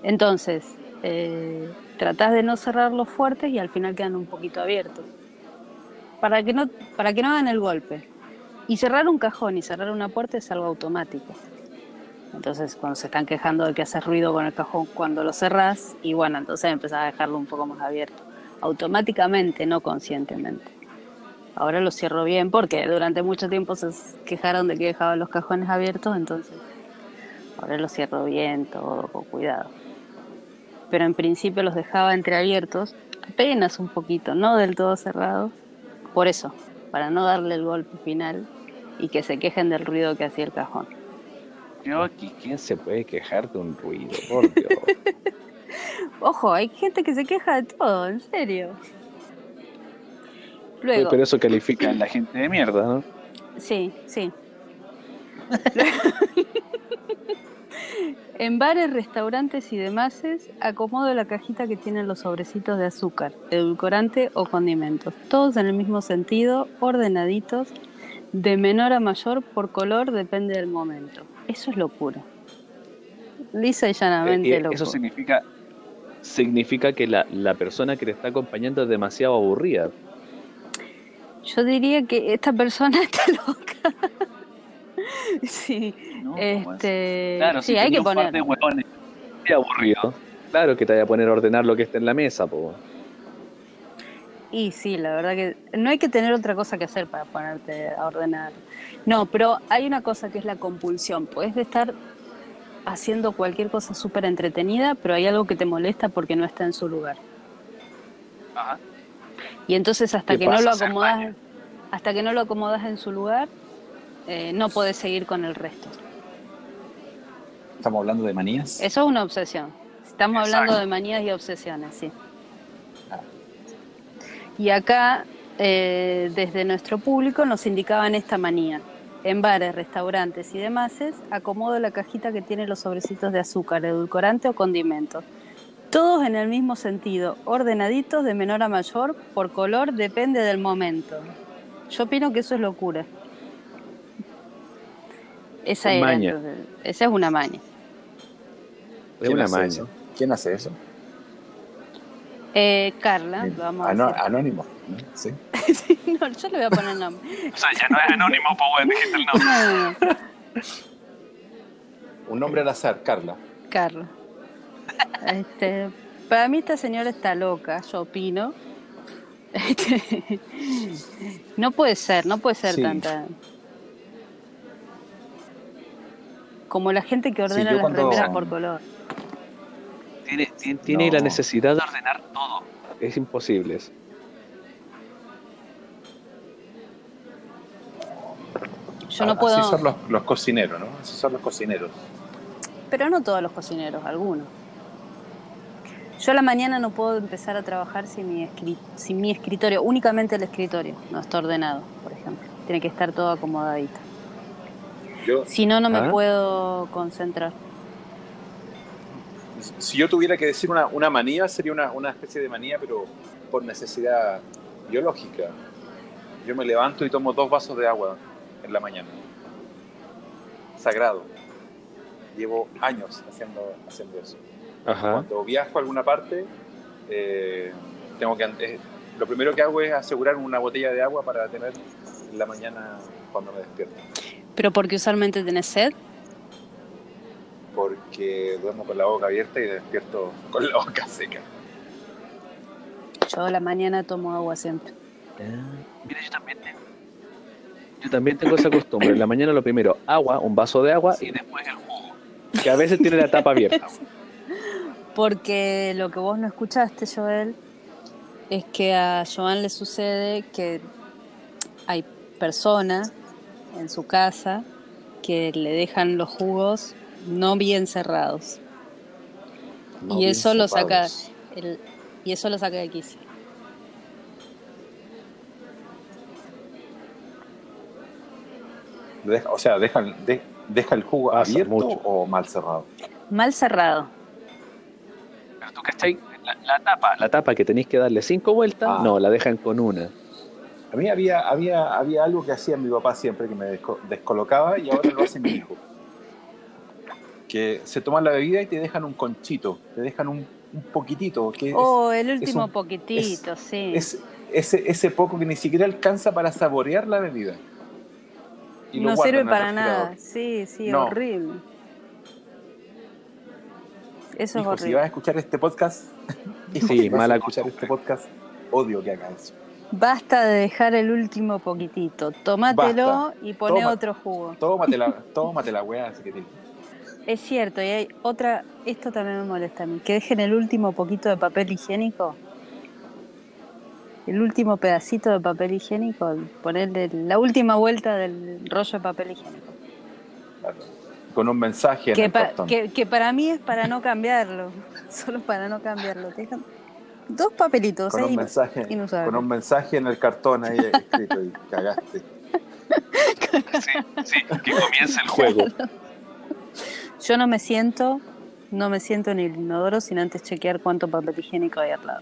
Entonces, eh, tratás de no cerrarlos fuertes y al final quedan un poquito abiertos. Para que, no, para que no hagan el golpe. Y cerrar un cajón y cerrar una puerta es algo automático. Entonces, cuando se están quejando de que hace ruido con el cajón cuando lo cerrás, y bueno, entonces empezás a dejarlo un poco más abierto. Automáticamente, no conscientemente. Ahora lo cierro bien porque durante mucho tiempo se quejaron de que dejaba los cajones abiertos, entonces ahora lo cierro bien, todo con cuidado. Pero en principio los dejaba entreabiertos, apenas un poquito, no del todo cerrados. Por eso, para no darle el golpe final y que se quejen del ruido que hacía el cajón. Yo aquí, ¿quién se puede quejar de un ruido? Por Dios. *laughs* Ojo, hay gente que se queja de todo, en serio. Luego, Pero eso califica a la gente de mierda, ¿no? sí, sí. *laughs* en bares, restaurantes y demás, acomodo la cajita que tienen los sobrecitos de azúcar, edulcorante o condimentos. Todos en el mismo sentido, ordenaditos, de menor a mayor, por color, depende del momento. Eso es locura. Lisa y llanamente Eh, eh, locura. eso significa significa que la, la persona que te está acompañando es demasiado aburrida. Yo diría que esta persona *laughs* está loca. sí, ¿no? este, Claro, sí, si hay que un par poner. de hueones muy aburrido. Claro que te voy a poner a ordenar lo que está en la mesa, po. Y sí, la verdad que no hay que tener otra cosa que hacer para ponerte a ordenar. No, pero hay una cosa que es la compulsión. Puedes estar haciendo cualquier cosa súper entretenida, pero hay algo que te molesta porque no está en su lugar. Ajá. Y entonces hasta ¿Qué que no lo acomodas, hasta que no lo acomodas en su lugar, eh, no puedes seguir con el resto. Estamos hablando de manías. Eso es una obsesión. Estamos Exacto. hablando de manías y obsesiones, sí. Ah. Y acá, eh, desde nuestro público, nos indicaban esta manía. En bares, restaurantes y demás, acomodo la cajita que tiene los sobrecitos de azúcar, edulcorante o condimentos. Todos en el mismo sentido, ordenaditos de menor a mayor, por color, depende del momento. Yo opino que eso es locura. Esa Es era, maña. entonces, esa es una maña. Es ¿Quién una hace maña. eso? ¿Quién hace eso? Eh, Carla, lo vamos a decir. Anónimo. ¿No? Sí. *laughs* Sí, no, yo le voy a poner nombre. O sea, ya no es anónimo, pues bueno, dijiste el nombre. No, no, no, Un nombre al azar, Carla. Carla. Este, para mí esta señora está loca, yo opino. Este, no puede ser, no puede ser Sí. tanta. Como la gente que ordena las cuando- remeras por color. Tiene, tiene, tiene No. la necesidad de ordenar todo. Es imposible eso. Yo no Así son los, los cocineros, ¿no? Así son los cocineros. pero no todos los cocineros, algunos. Yo a la mañana no puedo empezar a trabajar sin mi, escri- sin mi escritorio, únicamente el escritorio, no está ordenado, por ejemplo. Tiene que estar todo acomodadito. Yo, Si no, no me Ah. puedo concentrar. si yo tuviera que decir una, una manía, sería una, una especie de manía, pero por necesidad biológica. Yo me levanto y tomo dos vasos de agua en la mañana. Sagrado. Llevo años haciendo, haciendo eso. Ajá. Cuando viajo a alguna parte, eh, tengo que eh, lo primero que hago es asegurar una botella de agua para tener en la mañana cuando me despierto. ¿Pero porque usualmente tenés sed? Porque duermo con la boca abierta y despierto con la boca seca. Yo a la mañana tomo agua siempre. Mira, yo también tengo. Yo también tengo esa costumbre. En la mañana lo primero, agua, un vaso de agua y después el jugo. Que a veces tiene la tapa abierta. Porque lo que vos no escuchaste, Joel, es que a Joan le sucede que hay personas en su casa que le dejan los jugos no bien cerrados. No y bien eso lo saca el- y eso lo saca de quicio. Deja- o sea, deja, de- deja el jugo Pasa abierto mucho. o mal cerrado. Mal cerrado. Pero tú, ¿cachai? La, la tapa, la tapa que tenéis que darle cinco vueltas, Ah. no, la dejan con una. A mí había, había, había algo que hacía mi papá siempre que me desco- descolocaba y ahora lo hace mi hijo. Que se toman la bebida y te dejan un conchito, te dejan un, un poquitito, que es- Oh, el último un- poquitito, sí. es, ese, ese poco que ni siquiera alcanza para saborear la bebida. Y lo no sirve para nada. Sí, sí, No. horrible. Eso Hijo, es si horrible. vas a escuchar este podcast, hijo, *laughs* Sí, si *laughs* vas mala a escuchar este podcast, odio que haga eso. Basta de dejar el último poquitito. Tómatelo Basta. y poné Toma. otro jugo. Tómate la, *laughs* tómate la weá, así que te- Es cierto, y hay otra, esto también me molesta a mí, que dejen el último poquito de papel higiénico, el último pedacito de papel higiénico, ponerle la última vuelta del rollo de papel higiénico. claro, con un mensaje en Que, el pa- cartón. que, que para mí es para no cambiarlo, *laughs* solo para no cambiarlo. Te dejan dos papelitos con ahí, un mensaje con un mensaje en el cartón ahí escrito y cagaste Sí, sí, que comience el *laughs* juego. Yo no me siento, no me siento en el inodoro sin antes chequear cuánto papel higiénico hay al lado.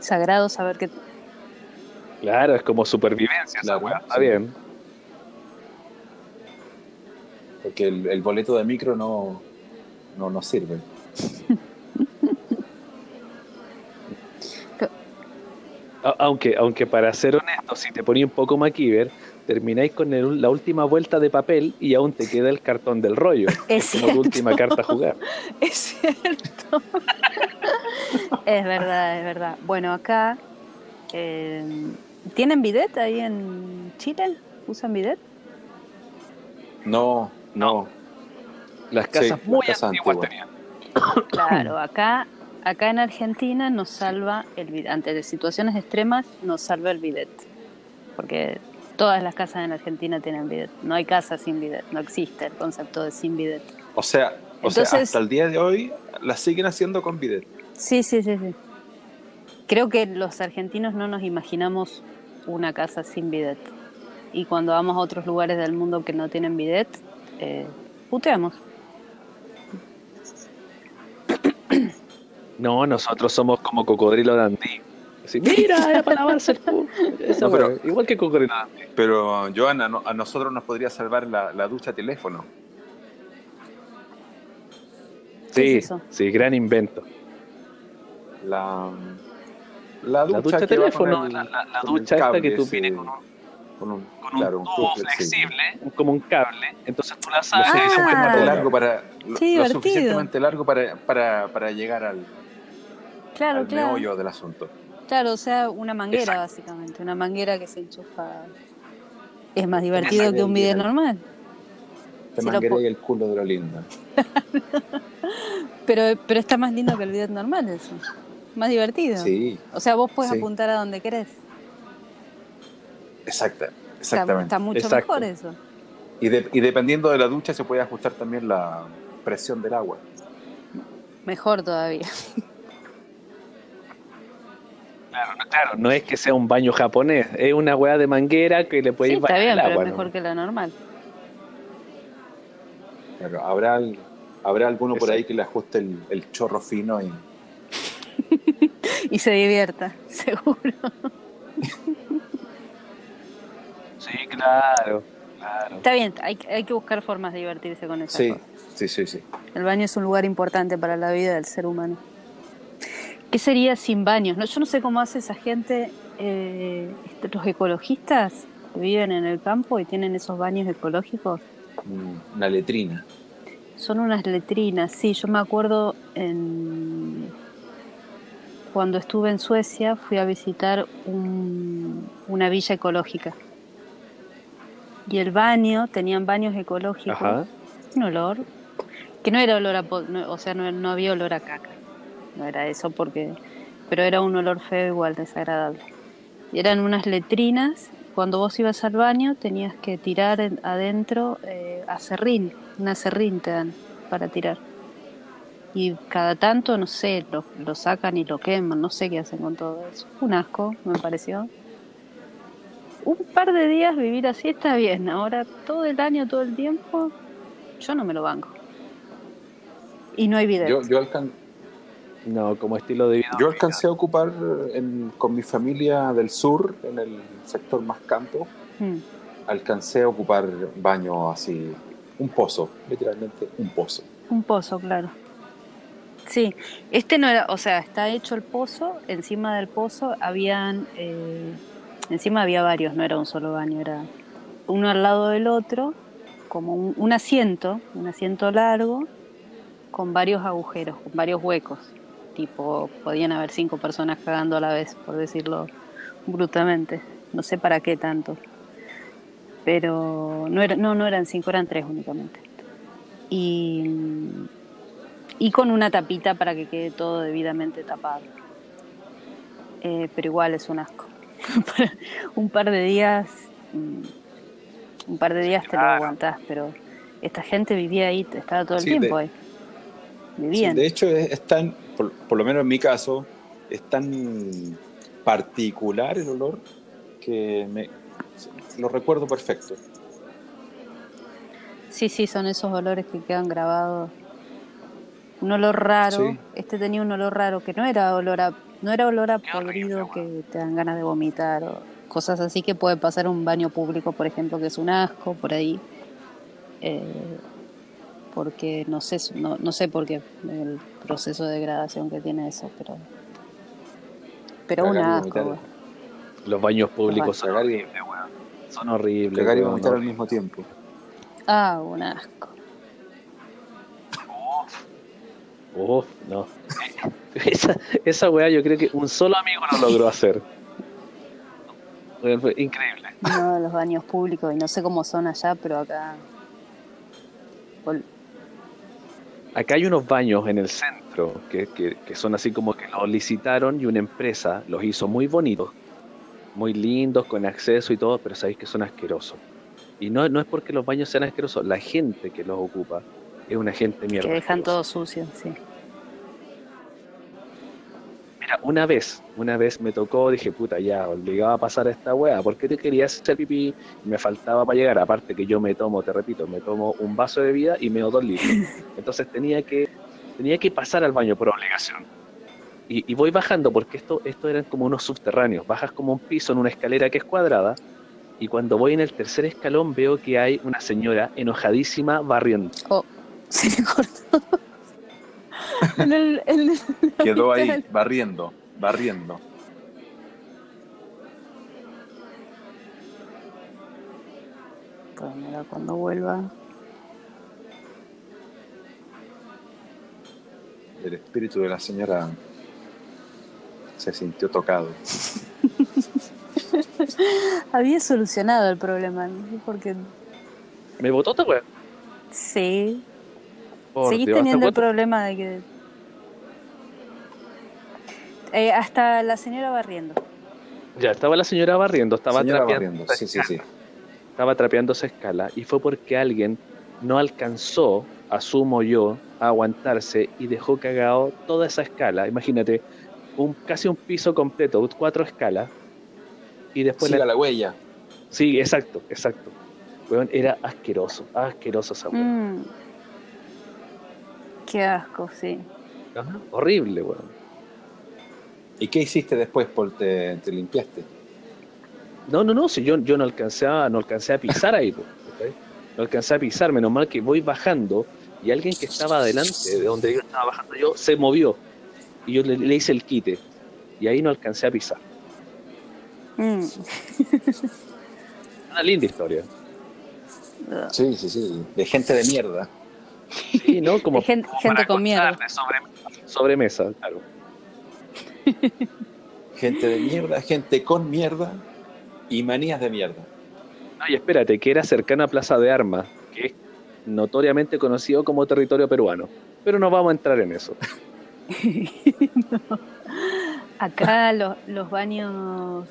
Sagrado saber que Claro, es como supervivencia esa weá. Está sí. bien. porque el, el boleto de micro no no nos sirve *laughs* Aunque, aunque para ser honesto, si te ponía un poco MacGyver, termináis con el- la última vuelta de papel y aún te queda el cartón del rollo. *laughs* es Como tu cierto, última carta a jugar. *laughs* es cierto. *laughs* es verdad, es verdad. Bueno, acá eh, ¿tienen bidet ahí en Chile? ¿Usan bidet? no no Las Sí, casas las muy casas antiguas antiguas. tenían. *coughs* Claro, acá, acá en Argentina nos salva el bidet. Ante de situaciones extremas nos salva el bidet. Porque todas las casas en Argentina tienen bidet. No hay casa sin bidet. No existe el concepto de sin bidet. o sea o sea Entonces- hasta el día de hoy la siguen haciendo con bidet Sí, sí, sí, sí. Creo que los argentinos no nos imaginamos una casa sin bidet. Y cuando vamos a otros lugares del mundo que no tienen bidet, eh, puteamos. No, nosotros somos como cocodrilo dandí. Así, mira, era para lavarse el culo. No, pero- Igual que cocodrilo dandí. pero Joana no- a nosotros nos podría salvar la, la ducha teléfono ¿Qué Sí, es sí, gran invento. la la ducha, La ducha teléfono, con el- la, la- con ducha esta cable que tú vienes con un, con un, con un claro, un tubo flexible, un- como un cable, entonces tú la lo Ah. puede suficientemente poner. largo para lo, lo suficientemente largo para, para, para llegar al, Claro, al claro. meollo del asunto. Claro, o sea, una manguera Exacto. básicamente, una manguera que se enchufa. Es más divertido que un video normal. Te Si manguerea pu- el culo de lo lindo. *laughs* Pero, pero está más lindo que el video normal eso. Más divertido. Sí, O sea, vos puedes Sí. apuntar a donde querés. exacta, Está, exactamente. está mucho Exacto. mejor eso. Y, de- y dependiendo de la ducha se puede ajustar también la presión del agua. Mejor todavía. *laughs* Claro, no, claro, no es que sea un baño japonés, es una weá de manguera que le puede Sí, ir está bien, el pero agua. ¿no? mejor que la normal. Claro, habrá, habrá alguno por ahí que le ajuste el, el chorro fino y *laughs* Y se divierta, *laughs* seguro. Sí, claro, claro. Está bien, hay, hay que buscar formas de divertirse con esas sí, cosas. sí, sí, sí. El baño es un lugar importante para la vida del ser humano. ¿Qué sería sin baños? No, yo no sé cómo hace esa gente, eh, este, los ecologistas que viven en el campo y tienen esos baños ecológicos. Mm, Una letrina. Son unas letrinas, sí, yo me acuerdo en... cuando estuve en Suecia fui a visitar un- una villa ecológica. Y el baño, tenían baños ecológicos, Ajá. un olor, que no era olor a, po- no- o sea, no, no había olor a caca, no era eso porque, pero era un olor feo igual, desagradable. Y eran unas letrinas, cuando vos ibas al baño tenías que tirar en- adentro eh, acerrín, un acerrín te dan para tirar. Y cada tanto, no sé, lo, lo sacan y lo queman, no sé qué hacen con todo eso. Un asco, me pareció. Un par de días vivir así está bien, ahora todo el año, todo el tiempo, yo no me lo banco. Y no hay video. Yo, yo, alcan- No, como estilo de vida. yo alcancé a ocupar en- con mi familia del sur, en el sector más campo, Mm. alcancé a ocupar baño así, un pozo, literalmente un pozo. Un pozo, claro. Sí, este no era, o sea, está hecho el pozo, encima del pozo habían, eh, encima había varios, no era un solo baño, era uno al lado del otro, como un, un asiento, un asiento largo, con varios agujeros, con varios huecos, tipo, podían haber cinco personas cagando a la vez, por decirlo brutamente, no sé para qué tanto, pero no, era, no, no eran cinco, eran tres únicamente y, y con una tapita para que quede todo debidamente tapado. Eh, pero igual es un asco. *laughs* un par de días, mm, un par de días te lo aguantás, pero esta gente vivía ahí, estaba todo el Sí, tiempo de- ahí. Sí, Vivían. de hecho, es, es tan, por, por lo menos en mi caso, es tan particular el olor que me, lo recuerdo perfecto. Sí, sí, son esos olores que quedan grabados. Un olor raro. Sí. Este tenía un olor raro que no era olor a, no era olor a podrido que te dan ganas de vomitar o cosas así que puede pasar un baño público, por ejemplo, que es un asco por ahí. Eh, porque no sé, no, no sé por qué el proceso de degradación que tiene eso, pero pero un asco. Los baños públicos son Cagar y- horribles, weón. Son horribles. Cagar y vomitar al mismo tiempo. Ah, un asco. Uf, no. *laughs* Esa, esa weá yo creo que un solo amigo lo logró hacer. Fue increíble. No, los baños públicos, y no sé cómo son allá, pero acá. Acá hay unos baños en el centro que, que- son así como que los licitaron y una empresa los hizo muy bonitos, muy lindos, con acceso y todo, pero sabéis que son asquerosos. Y no, no es porque los baños sean asquerosos, la gente que los ocupa es una gente mierda. Que dejan todo sucio, sí. Mira, una vez, una vez me tocó, dije, puta, ya, obligaba a pasar a esta weá, porque te quería hacer pipí y me faltaba para llegar, aparte que yo me tomo, te repito, me tomo un vaso de bebida y me dos litros. *laughs* Entonces tenía que, tenía que pasar al baño por obligación. Y, y voy bajando, porque esto, esto eran como unos subterráneos, bajas como un piso en una escalera que es cuadrada, y cuando voy en el tercer escalón veo que hay una señora enojadísima barriendo. Oh, se le cortó. En el, en el- Quedó ahí, barriendo, barriendo. Pues mira, cuando vuelva. El espíritu de la señora se sintió tocado. *laughs* Había solucionado el problema, ¿no? porque ¿Me votó esta weá? sí, Por seguís Dios, ¿hasta teniendo el problema de que Eh, hasta la señora barriendo. Ya, estaba la señora barriendo, estaba Señora trapeando, barriendo, sí, sí, sí. estaba trapeando esa escala y fue porque alguien no alcanzó, asumo yo, a aguantarse y dejó cagado toda esa escala. Imagínate, un, casi un piso completo, cuatro escalas. Y después Siga la- la huella. Sí, exacto, exacto. Weón, era asqueroso, asqueroso esa. Mm. Qué asco, sí. Ajá, Horrible, weón. ¿Y qué hiciste después? Por te, te limpiaste. No, no, no, si yo, yo no alcancé a, no alcancé a pisar ahí, ¿cachai? *laughs* no alcancé a pisar, menos mal que voy bajando y alguien que estaba adelante de donde yo estaba bajando yo se movió y yo le, le hice el quite y ahí no alcancé a pisar. Mm. *laughs* Una linda historia. Sí, sí, sí. De gente de mierda. Sí, ¿no? Como De gen- como gente con mierda. contarle Sobre, sobremesa, claro. *laughs* Gente de mierda, gente con mierda y manías de mierda. Ay, espérate, que era cercano a Plaza de Armas, que es notoriamente conocido como territorio peruano. Pero no vamos a entrar en eso. *laughs* Acá lo- los baños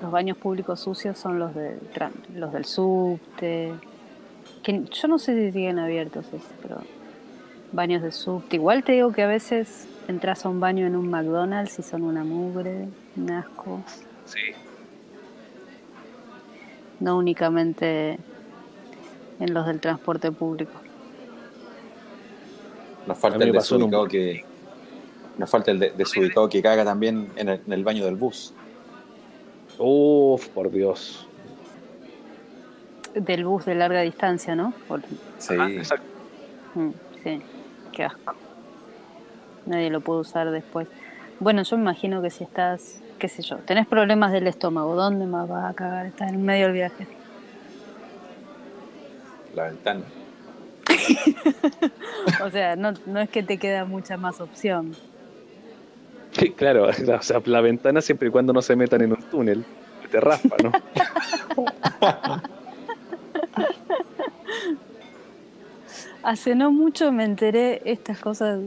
los baños públicos sucios son los tran- los del subte. Que yo no sé si siguen abiertos esos, pero baños de subte. Igual te digo que a veces entras a un baño en un McDonald's y son una mugre, un asco. Sí. No únicamente en los del transporte público. Nos falta el en un- desubicado que. Nos falta el de- desubicado que caga también en el, en el baño del bus. Uf, por Dios. Del bus de larga distancia, ¿no? Por- Sí. Ajá, exacto. Mm, sí, qué asco. Nadie lo puede usar después. Bueno, yo me imagino que si estás, qué sé yo, tenés problemas del estómago, ¿dónde más vas a cagar? Estás en medio del viaje. La ventana. *laughs* O sea, no, no es que te queda mucha más opción. Sí, claro, *laughs* o sea, la ventana siempre y cuando no se metan en un túnel, te raspa, ¿no? *laughs* *laughs* Hace no mucho me enteré estas cosas,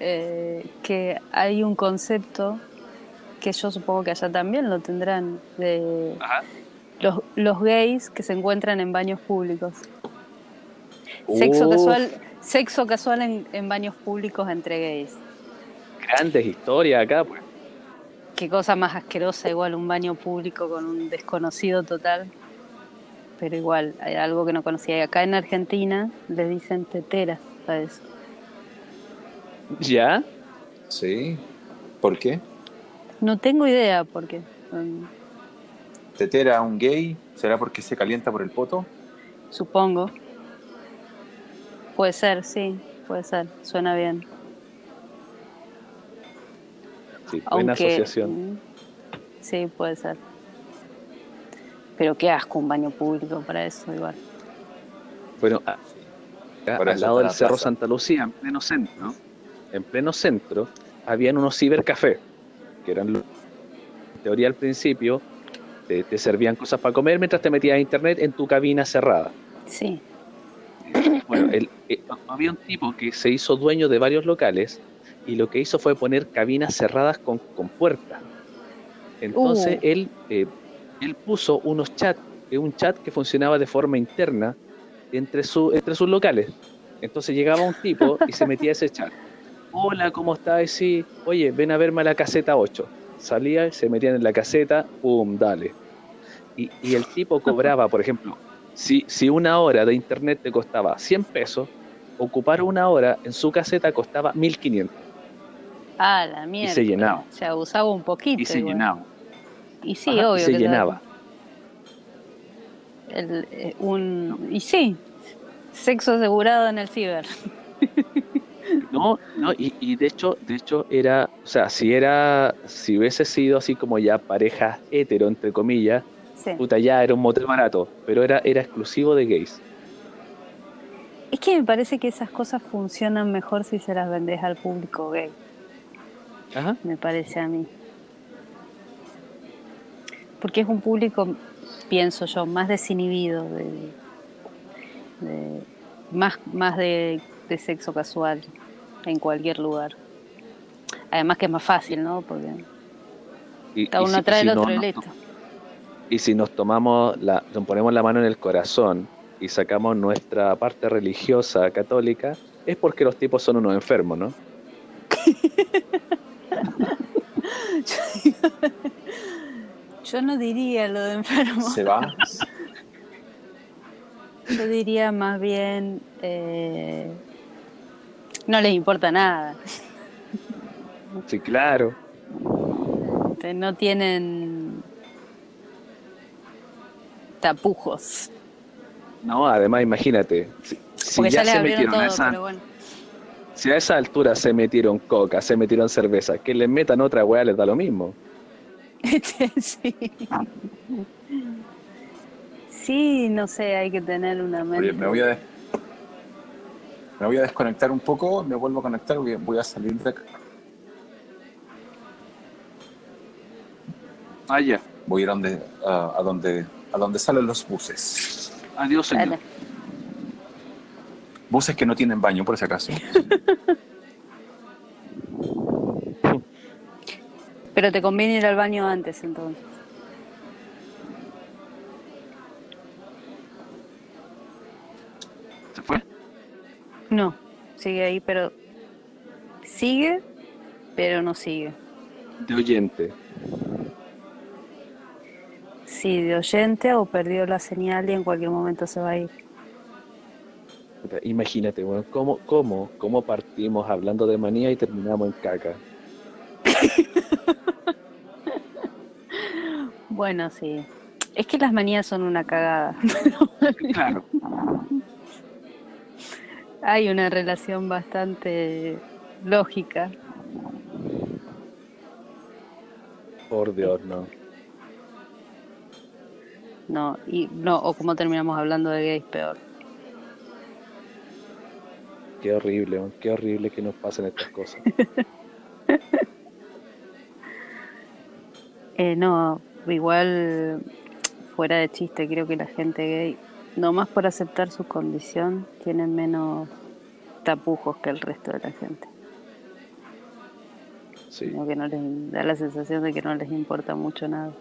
eh, que hay un concepto que yo supongo que allá también lo tendrán, de Ajá. los, los gays que se encuentran en baños públicos. Sexo casual, sexo casual en, en baños públicos entre gays. Grandes historias acá, pues. Qué cosa más asquerosa, igual un baño público con un desconocido total. Pero igual, hay algo que no conocía. Y acá en Argentina les dicen teteras a eso. ¿Ya? Sí. ¿Por qué? No tengo idea porque um, ¿Tetera a un gay? ¿Será porque se calienta por el poto? supongo. Puede ser, sí, puede ser. Suena bien. Sí, buena Aunque, asociación. mm, Sí, puede ser. Pero qué asco un baño público para eso, igual. Bueno, a- al eso lado del la Cerro plaza. Santa Lucía, en pleno centro, en pleno centro, habían unos cibercafés, que eran, en teoría al principio, te, te servían cosas para comer mientras te metías a internet en tu cabina cerrada. Sí. Bueno, el- eh, había un tipo que se hizo dueño de varios locales y lo que hizo fue poner cabinas cerradas con, con puertas. Entonces Uh. él, eh, él puso unos chats, eh, un chat que funcionaba de forma interna entre, su, entre sus locales. Entonces llegaba un tipo y se metía a ese chat. *laughs* Hola, ¿cómo estás? Sí, oye, ven a verme a la caseta 8. Salía, se metían en la caseta, pum, dale. Y, y el tipo *laughs* cobraba, por ejemplo, si, si una hora de internet te costaba 100 pesos, ocupar una hora en su caseta costaba 1500 Ah, la mierda. se llenaba. Se abusaba un poquito. y se igual. llenaba. Y sí, Ajá, y obvio. se que llenaba. el- eh, un, y sí, sexo asegurado en el ciber. *laughs* No, no, y, y de hecho, de hecho era, o sea, si era, si hubiese sido así como ya pareja hetero, entre comillas, Sí. puta, ya era un motel barato, pero era, era exclusivo de gays. Es que me parece que esas cosas funcionan mejor si se las vendes al público gay, Ajá. me parece a mí. Porque es un público, pienso yo, más desinhibido, de, de- más, más de, de sexo casual en cualquier lugar. Además que es más fácil, ¿no? Porque Y, cada y uno si- atrás si del no otro y to- Y si nos tomamos la, nos ponemos la mano en el corazón y sacamos nuestra parte religiosa católica, es porque los tipos son unos enfermos, ¿no? *laughs* Yo no diría lo de enfermo. Se va. *laughs* Yo diría más bien, eh, no les importa nada. Sí, claro. Este, No tienen tapujos. No, además imagínate, si, ya, ya, se metieron todo, a esa, bueno. si a esa altura se metieron coca, se metieron cerveza, que les metan otra weá les da lo mismo. *laughs* Sí. Sí, no sé, hay que tener una mente. Oye, me voy a des- me voy a desconectar un poco, me vuelvo a conectar, voy a, voy a salir de acá. Ah, ya. Voy a ir a donde, a, a donde, a donde salen los buses. Adiós, señor. Buses que no tienen baño, por si acaso. *laughs* Pero te conviene ir al baño antes entonces. ¿Se fue? No, sigue ahí, pero sigue, pero no sigue. De oyente. Sí, de oyente o perdió la señal y en cualquier momento se va a ir. Imagínate, weón, ¿cómo, cómo, cómo partimos hablando de manía y terminamos en caca. *laughs* Bueno, sí. Es que las manías son una cagada. *laughs* Claro. Hay una relación bastante lógica. Por Dios, no. No, y no, o como terminamos hablando de gays, peor. Qué horrible, qué horrible que nos pasen estas cosas. *laughs* Eh, no, igual fuera de chiste, creo que la gente gay, nomás por aceptar su condición, tienen menos tapujos que el resto de la gente. Sí. Como que no les da la sensación de que no les importa mucho nada.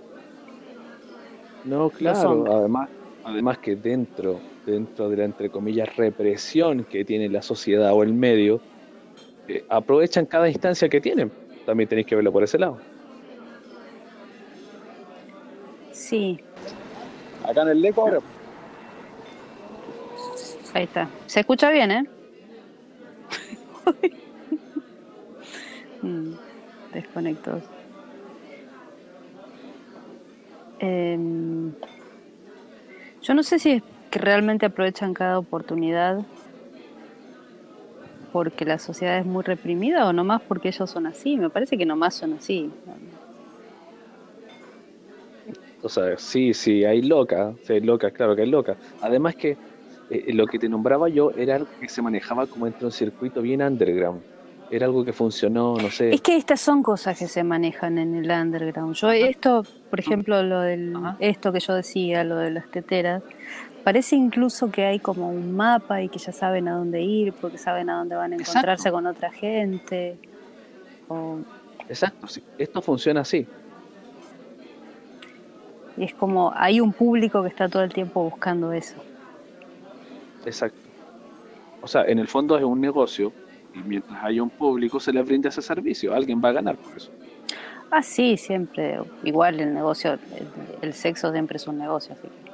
No, claro, además, además que dentro, dentro de la entre comillas represión que tiene la sociedad o el medio, eh, aprovechan cada instancia que tienen. También tenéis que verlo por ese lado. Sí, Acá en el Leco ahora. ahí está. Se escucha bien, ¿eh? Mm, Desconectos. Em, yo no sé si es que realmente aprovechan cada oportunidad porque la sociedad es muy reprimida o nomás porque ellos son así. Me parece que nomás son así. O sea, sí, sí, hay locas, sí, hay locas, claro que hay locas. Además que eh, lo que te nombraba yo era algo que se manejaba como entre un circuito bien underground. Era algo que funcionó, no sé. Es que estas son cosas que se manejan en el underground. Yo esto, por ejemplo, lo del Ajá. esto que yo decía, lo de las teteras, parece incluso que hay como un mapa y que ya saben a dónde ir porque saben a dónde van a Exacto. encontrarse con otra gente. O- Exacto, sí. Esto funciona así. Y es como hay un público que está todo el tiempo buscando eso. Exacto. O sea, en el fondo es un negocio y mientras haya un público se le brinda ese servicio. Alguien va a ganar por eso. Ah, sí, siempre. Igual el negocio, el, el sexo siempre es un negocio, así que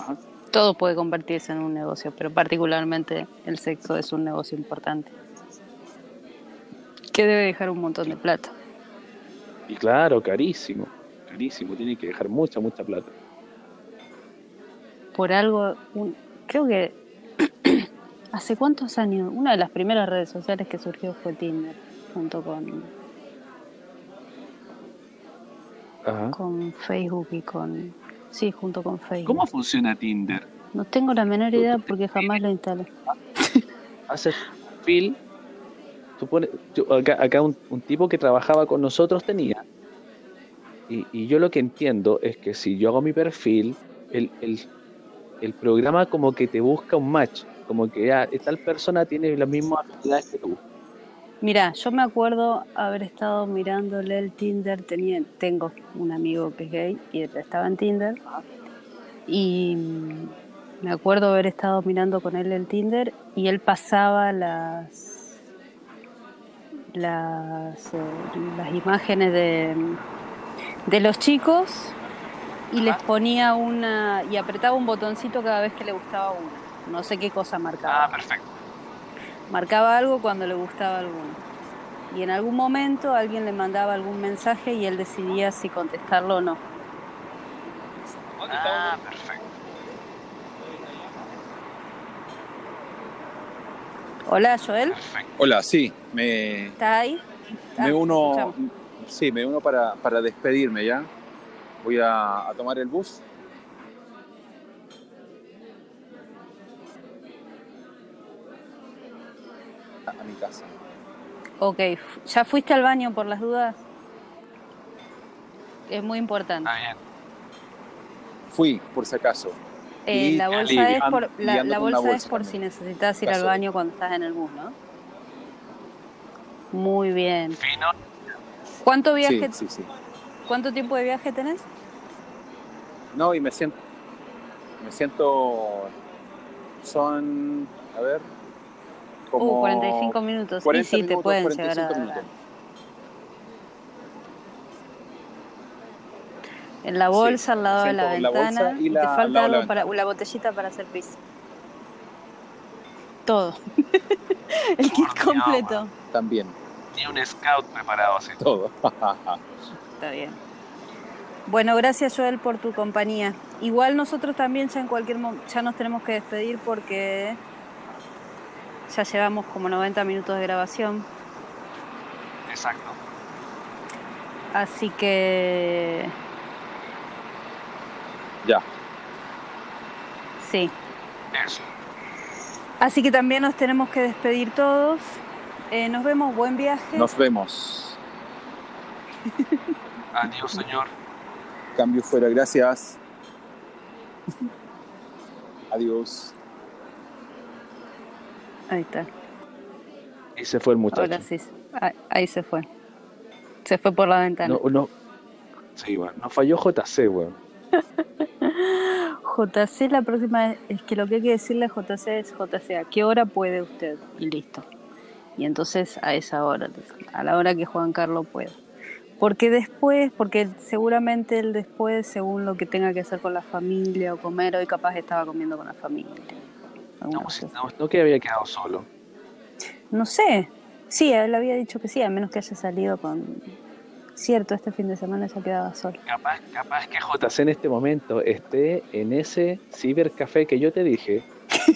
Ajá. todo puede convertirse en un negocio, pero particularmente el sexo es un negocio importante. Que debe dejar un montón de plata. Y claro, carísimo. Carísimo. Tiene que dejar mucha, mucha plata. Por algo, un- creo que *clears throat* hace cuántos años, una de las primeras redes sociales que surgió fue Tinder, junto con, Ajá. con Facebook y con... Sí, junto con Facebook. ¿Cómo funciona Tinder? No tengo la menor idea porque jamás lo instalé. *laughs* Haces perfil. Yo- acá acá un, un tipo que trabajaba con nosotros tenía. Y, y yo lo que entiendo es que si yo hago mi perfil, el, el, el programa como que te busca un match, como que ya tal persona tiene las mismas habilidades que tú. Mira, yo me acuerdo haber estado mirándole el Tinder, tenía, tengo un amigo que es gay y estaba en Tinder y me acuerdo haber estado mirando con él el Tinder y él pasaba las las, eh, las imágenes de, de los chicos y les ponía una y apretaba un botoncito cada vez que le gustaba uno. No sé qué cosa marcaba. Ah, perfecto. Marcaba algo cuando le gustaba alguno. Y en algún momento alguien le mandaba algún mensaje y él decidía si contestarlo o no. Ah, perfecto. Hola, Joel. perfecto. Hola, sí, me, ¿Estás ahí? Ah, me uno, escuchamos. Sí, me uno para, para despedirme ya. Voy a, a tomar el bus. A, a mi casa. Ok, ¿ya fuiste al baño por las dudas? Es muy importante. Está bien. Fui, por si acaso. Eh, y la bolsa, es por, la, bolsa es por también. si necesitas ir al baño cuando estás en el bus, ¿no? Muy bien. Fino. ¿Cuánto Sí, viaje, sí, sí. cuánto tiempo de viaje tenés? No, y me siento, me siento, son, a ver, como Uh, 45 minutos. 40 y sí, te minutos, pueden 45 llegar a minutos. En la Sí, bolsa, al lado de la la ventana. bolsa y la- te al falta de la algo para la botellita para hacer pis. Todo. *laughs* El kit Dios, completo. También, Ni un scout preparado así. todo. *laughs* Está bien. Bueno, gracias Joel por tu compañía. Igual nosotros también ya en cualquier momento ya nos tenemos que despedir porque ya llevamos como 90 minutos de grabación. Exacto. Así que ya, sí. Eso. Así que también nos tenemos que despedir todos. Eh, nos vemos, buen viaje. nos vemos. *laughs* Adiós, señor. Cambio fuera, gracias. Adiós. Ahí está. Y se fue el muchacho. Ahora sí. Ah, Ahí se fue. Se fue por la ventana. No, no. Sí, bueno, no falló JC, weón. *laughs* JC la próxima vez- es que lo que hay que decirle a JC es JC, ¿a qué hora puede usted? Y listo. Y entonces a esa hora, a la hora que Juan Carlos pueda. Porque después, porque seguramente él después, según lo que tenga que hacer con la familia o comer, hoy capaz estaba comiendo con la familia. No, no, no que había quedado solo. No sé. Sí, él había dicho que sí, a menos que haya salido con... Cierto, este fin de semana ya quedaba solo. Capaz, capaz que JC en este momento esté en ese cibercafé que yo te dije,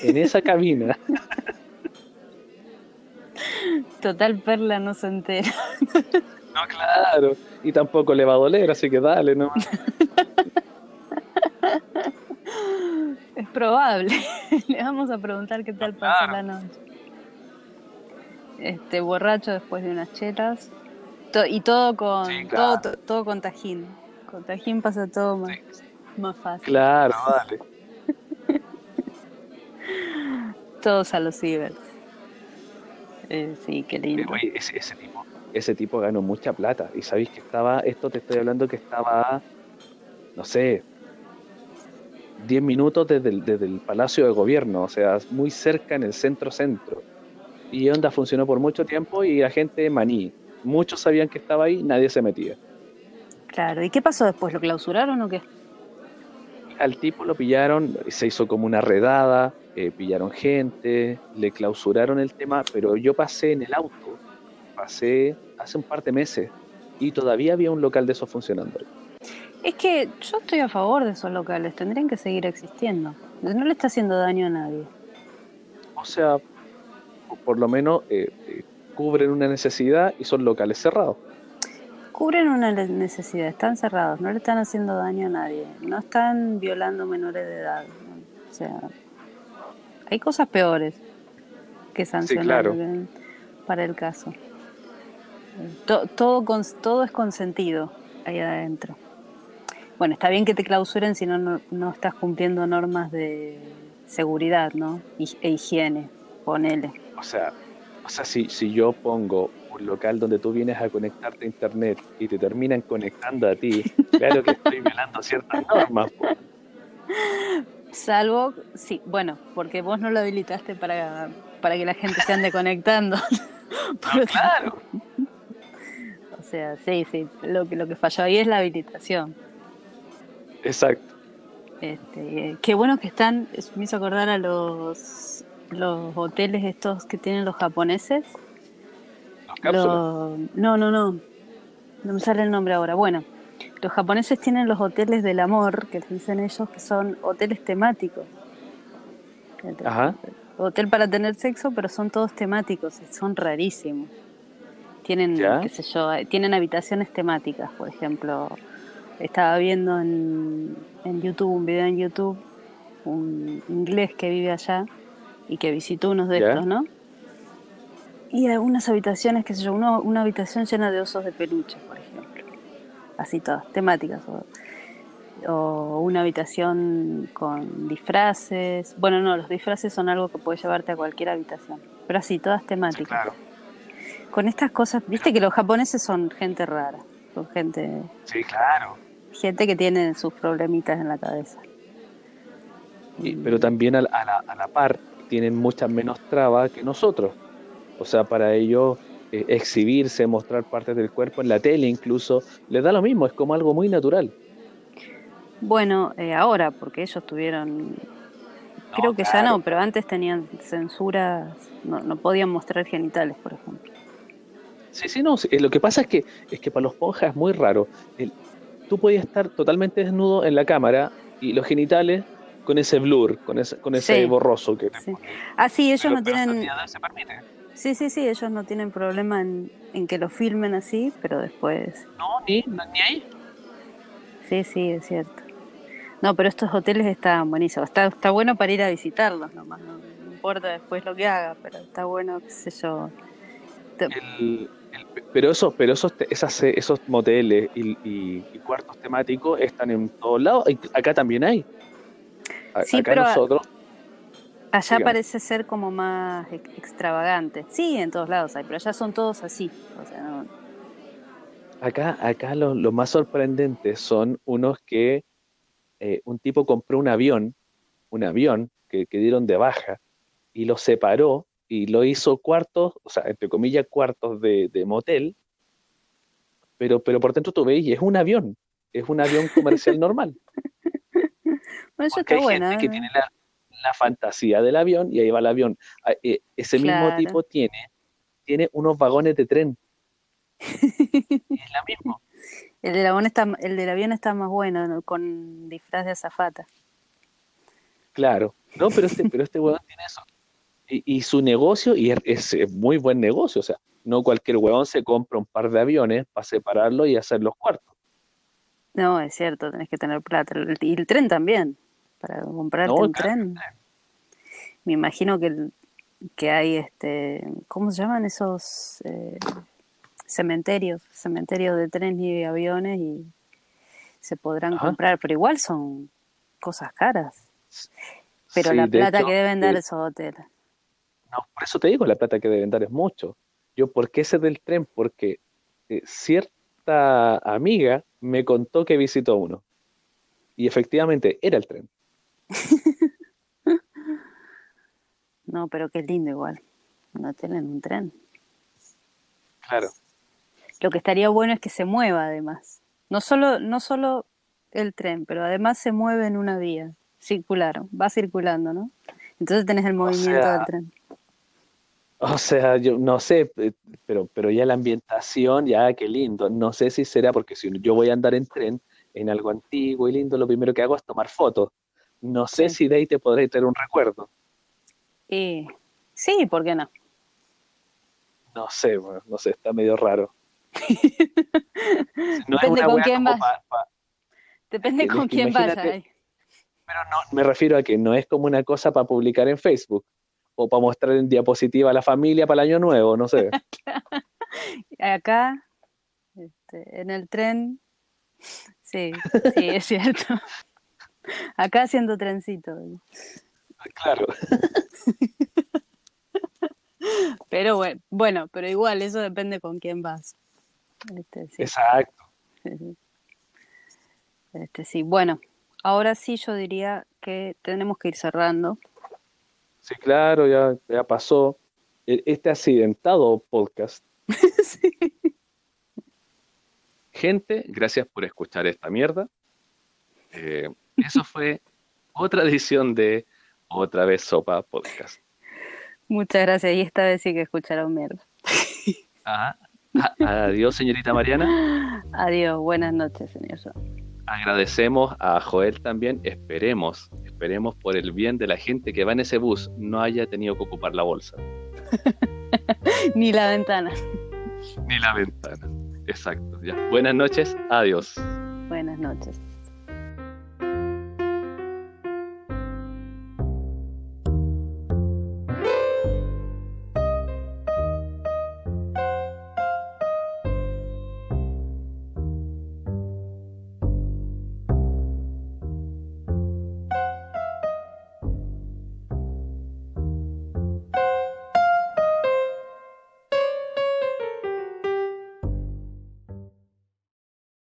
en esa cabina. *laughs* Total Perla no se entera. *laughs* No, claro. Y tampoco le va a doler, así que dale, ¿no? Es probable. *laughs* Le vamos a preguntar qué tal pasó Claro. la noche. Este borracho después de unas chelas. To- y todo con Sí, claro. todo, to- todo con tajín. Con tajín pasa todo más, Sí. más fácil. Claro, *laughs* dale. Todos a los cibers. Eh, sí, qué Eh, lindo. oye, ese, ese tipo, ese tipo ganó mucha plata. Y sabéis que estaba, esto te estoy hablando que estaba, no sé, 10 minutos desde el, desde el Palacio de Gobierno, o sea, muy cerca en el centro-centro. Y onda funcionó por mucho tiempo y la gente maní. Muchos sabían que estaba ahí, nadie se metía. Claro. ¿Y qué pasó después? ¿Lo clausuraron o qué? Al tipo lo pillaron, se hizo como una redada, eh, pillaron gente, le clausuraron el tema, pero yo pasé en el auto, pasé hace un par de meses y todavía había un local de esos funcionando. Es que yo estoy a favor de esos locales. Tendrían que seguir existiendo. No le está haciendo daño a nadie. O sea, por lo menos eh, eh, cubren una necesidad y son locales cerrados. Cubren una ne- necesidad, están cerrados, no le están haciendo daño a nadie, no están violando menores de edad. O sea, hay cosas peores que sancionar claro. para el caso. To- todo, con- todo es consentido. ahí adentro. Bueno, está bien que te clausuren si no, no, estás cumpliendo normas de seguridad, ¿no? E higiene, ponele. O sea, o sea si, si yo pongo un local donde tú vienes a conectarte a internet y te terminan conectando a ti, *laughs* claro que estoy violando ciertas normas. *laughs* Salvo, sí, bueno, porque vos no lo habilitaste para, para que la gente se ande *laughs* conectando. *laughs* Claro. *laughs* o sea, sí, sí, lo que, lo que falló ahí es la habilitación. Exacto. Este, qué bueno que están, es- me hizo acordar a los, los hoteles estos que tienen los japoneses. Los cápsulas. Los- no, no, no, no me sale el nombre ahora. Bueno, los japoneses tienen los hoteles del amor, que les dicen ellos, que son hoteles temáticos. Ajá. Hotel para tener sexo, pero son todos temáticos, son rarísimos. Tienen, ¿Ya? qué sé yo, eh, tienen habitaciones temáticas, por ejemplo. Estaba viendo en, en YouTube, un video en YouTube, un inglés que vive allá y que visitó unos de ¿Ya? estos, ¿no? Y algunas habitaciones, qué sé yo, uno- una habitación llena de osos de peluche. Así todas, temáticas. O, o una habitación con disfraces. Bueno, no, los disfraces son algo que puedes llevarte a cualquier habitación. Pero así, todas Sí, temáticas. claro. Con estas cosas, viste que los japoneses son gente rara. Son gente, Sí, claro. gente que tiene sus problemitas en la cabeza. Pero también a, la- a la, a la par tienen muchas menos trabas que nosotros. O sea, para ellos eh, exhibirse, mostrar partes del cuerpo en la tele incluso, les da lo mismo, es como algo muy natural. Bueno, eh, ahora, porque ellos tuvieron. Creo que ya no, pero antes tenían censuras. No, no podían mostrar genitales, por ejemplo. Sí, sí, no. sí, eh, Lo que pasa es que es que para los ponjas es muy raro. El- tú podías estar totalmente desnudo en la cámara y los genitales con ese blur, con ese, con ese Sí. borroso que Sí. Ah, sí, ellos Pero- no tienen. se permite. Sí, sí, sí, ellos no tienen problema en, en que lo filmen así, pero después. No, ni, ni ahí. Sí, sí, es cierto. No, pero estos hoteles están buenísimos. Está, está bueno para ir a visitarlos nomás. No, no importa después lo que haga, pero está bueno, qué sé yo. El- el- pero esos, pero esos, esas, esos moteles y, y- y cuartos temáticos están en todos lados. Acá también hay. A- Sí, acá pero- nosotros, Allá parece ser como más ex- extravagante. Sí, en todos lados hay, pero allá son todos así. O sea, no- acá, acá lo, lo más sorprendente son unos que eh, un tipo compró un avión, un avión que, que dieron de baja y lo separó y lo hizo cuartos, o sea, entre comillas, cuartos de, de motel, pero, pero por dentro tú ves y es un avión, es un avión comercial *laughs* normal. Bueno, eso está hay bueno. gente que ¿eh? tiene la, la fantasía del avión y ahí va el avión. Ah, eh, ese mismo tipo tiene, tiene unos vagones de tren. *laughs* Es la misma. El del avión está, el del avión está más bueno, ¿no? con disfraz de azafata. Claro. No, pero este, pero este huevón tiene eso. Y, y su negocio, y es, es- muy buen negocio, o sea, no cualquier huevón se compra un par de aviones para separarlo y hacer los cuartos. No, es cierto, tenés que tener plata. Y el tren también. Para comprarte No, un claro, tren. Me imagino que, que hay, este, ¿cómo se llaman esos eh, cementerios? Cementerios de trenes y de aviones y se podrán Ajá. comprar, pero igual son cosas caras. Pero Sí, la de plata hecho, que deben dar eh, esos hoteles. No, por eso te digo, la plata que deben dar es mucho. Yo, ¿por qué ese del tren? Porque eh, cierta amiga me contó que visitó uno. Y efectivamente era el tren. No, pero qué lindo igual. Un hotel en un tren. Claro. Lo que estaría bueno es que se mueva además. No solo, no solo el tren, pero además se mueve en una vía circular, va circulando, ¿no? Entonces tenés el movimiento sea, del tren. O sea, yo no sé, eh, pero, pero ya la ambientación, ya qué lindo. No sé si será porque si yo voy a andar en tren, en algo antiguo y lindo, lo primero que hago es tomar fotos. No sé Sí. si de ahí te podré tener un recuerdo. Y sí, ¿por qué no? No sé, bueno, no sé, está medio raro. *laughs* No es Depende una con quién pa- pa- Depende Es con quién ahí. Pero no, me refiero a que no es como una cosa para publicar en Facebook o para mostrar en diapositiva a la familia para el año nuevo, no sé. *laughs* Acá, este, en el tren, Sí, sí, es cierto. *laughs* Acá haciendo trencito. Claro. *laughs* Pero bueno, bueno, pero igual, eso depende con quién vas. Este, sí. Exacto. Este, sí, bueno, ahora sí yo diría que tenemos que ir cerrando. Sí, claro, ya, ya pasó. E- Este accidentado podcast. *laughs* Sí. Gente, gracias por escuchar esta mierda. Eh, eso fue otra edición de Otra vez Sopa Podcast. Muchas gracias. Y esta vez sí que escucharon mierda. Ah, a- adiós, señorita Mariana. Adiós, buenas noches, señor. Agradecemos a Joel también. Esperemos, esperemos por el bien de la gente que va en ese bus no haya tenido que ocupar la bolsa *laughs* Ni la ventana. ni la ventana. Exacto. Ya. Buenas noches. Adiós. Buenas noches.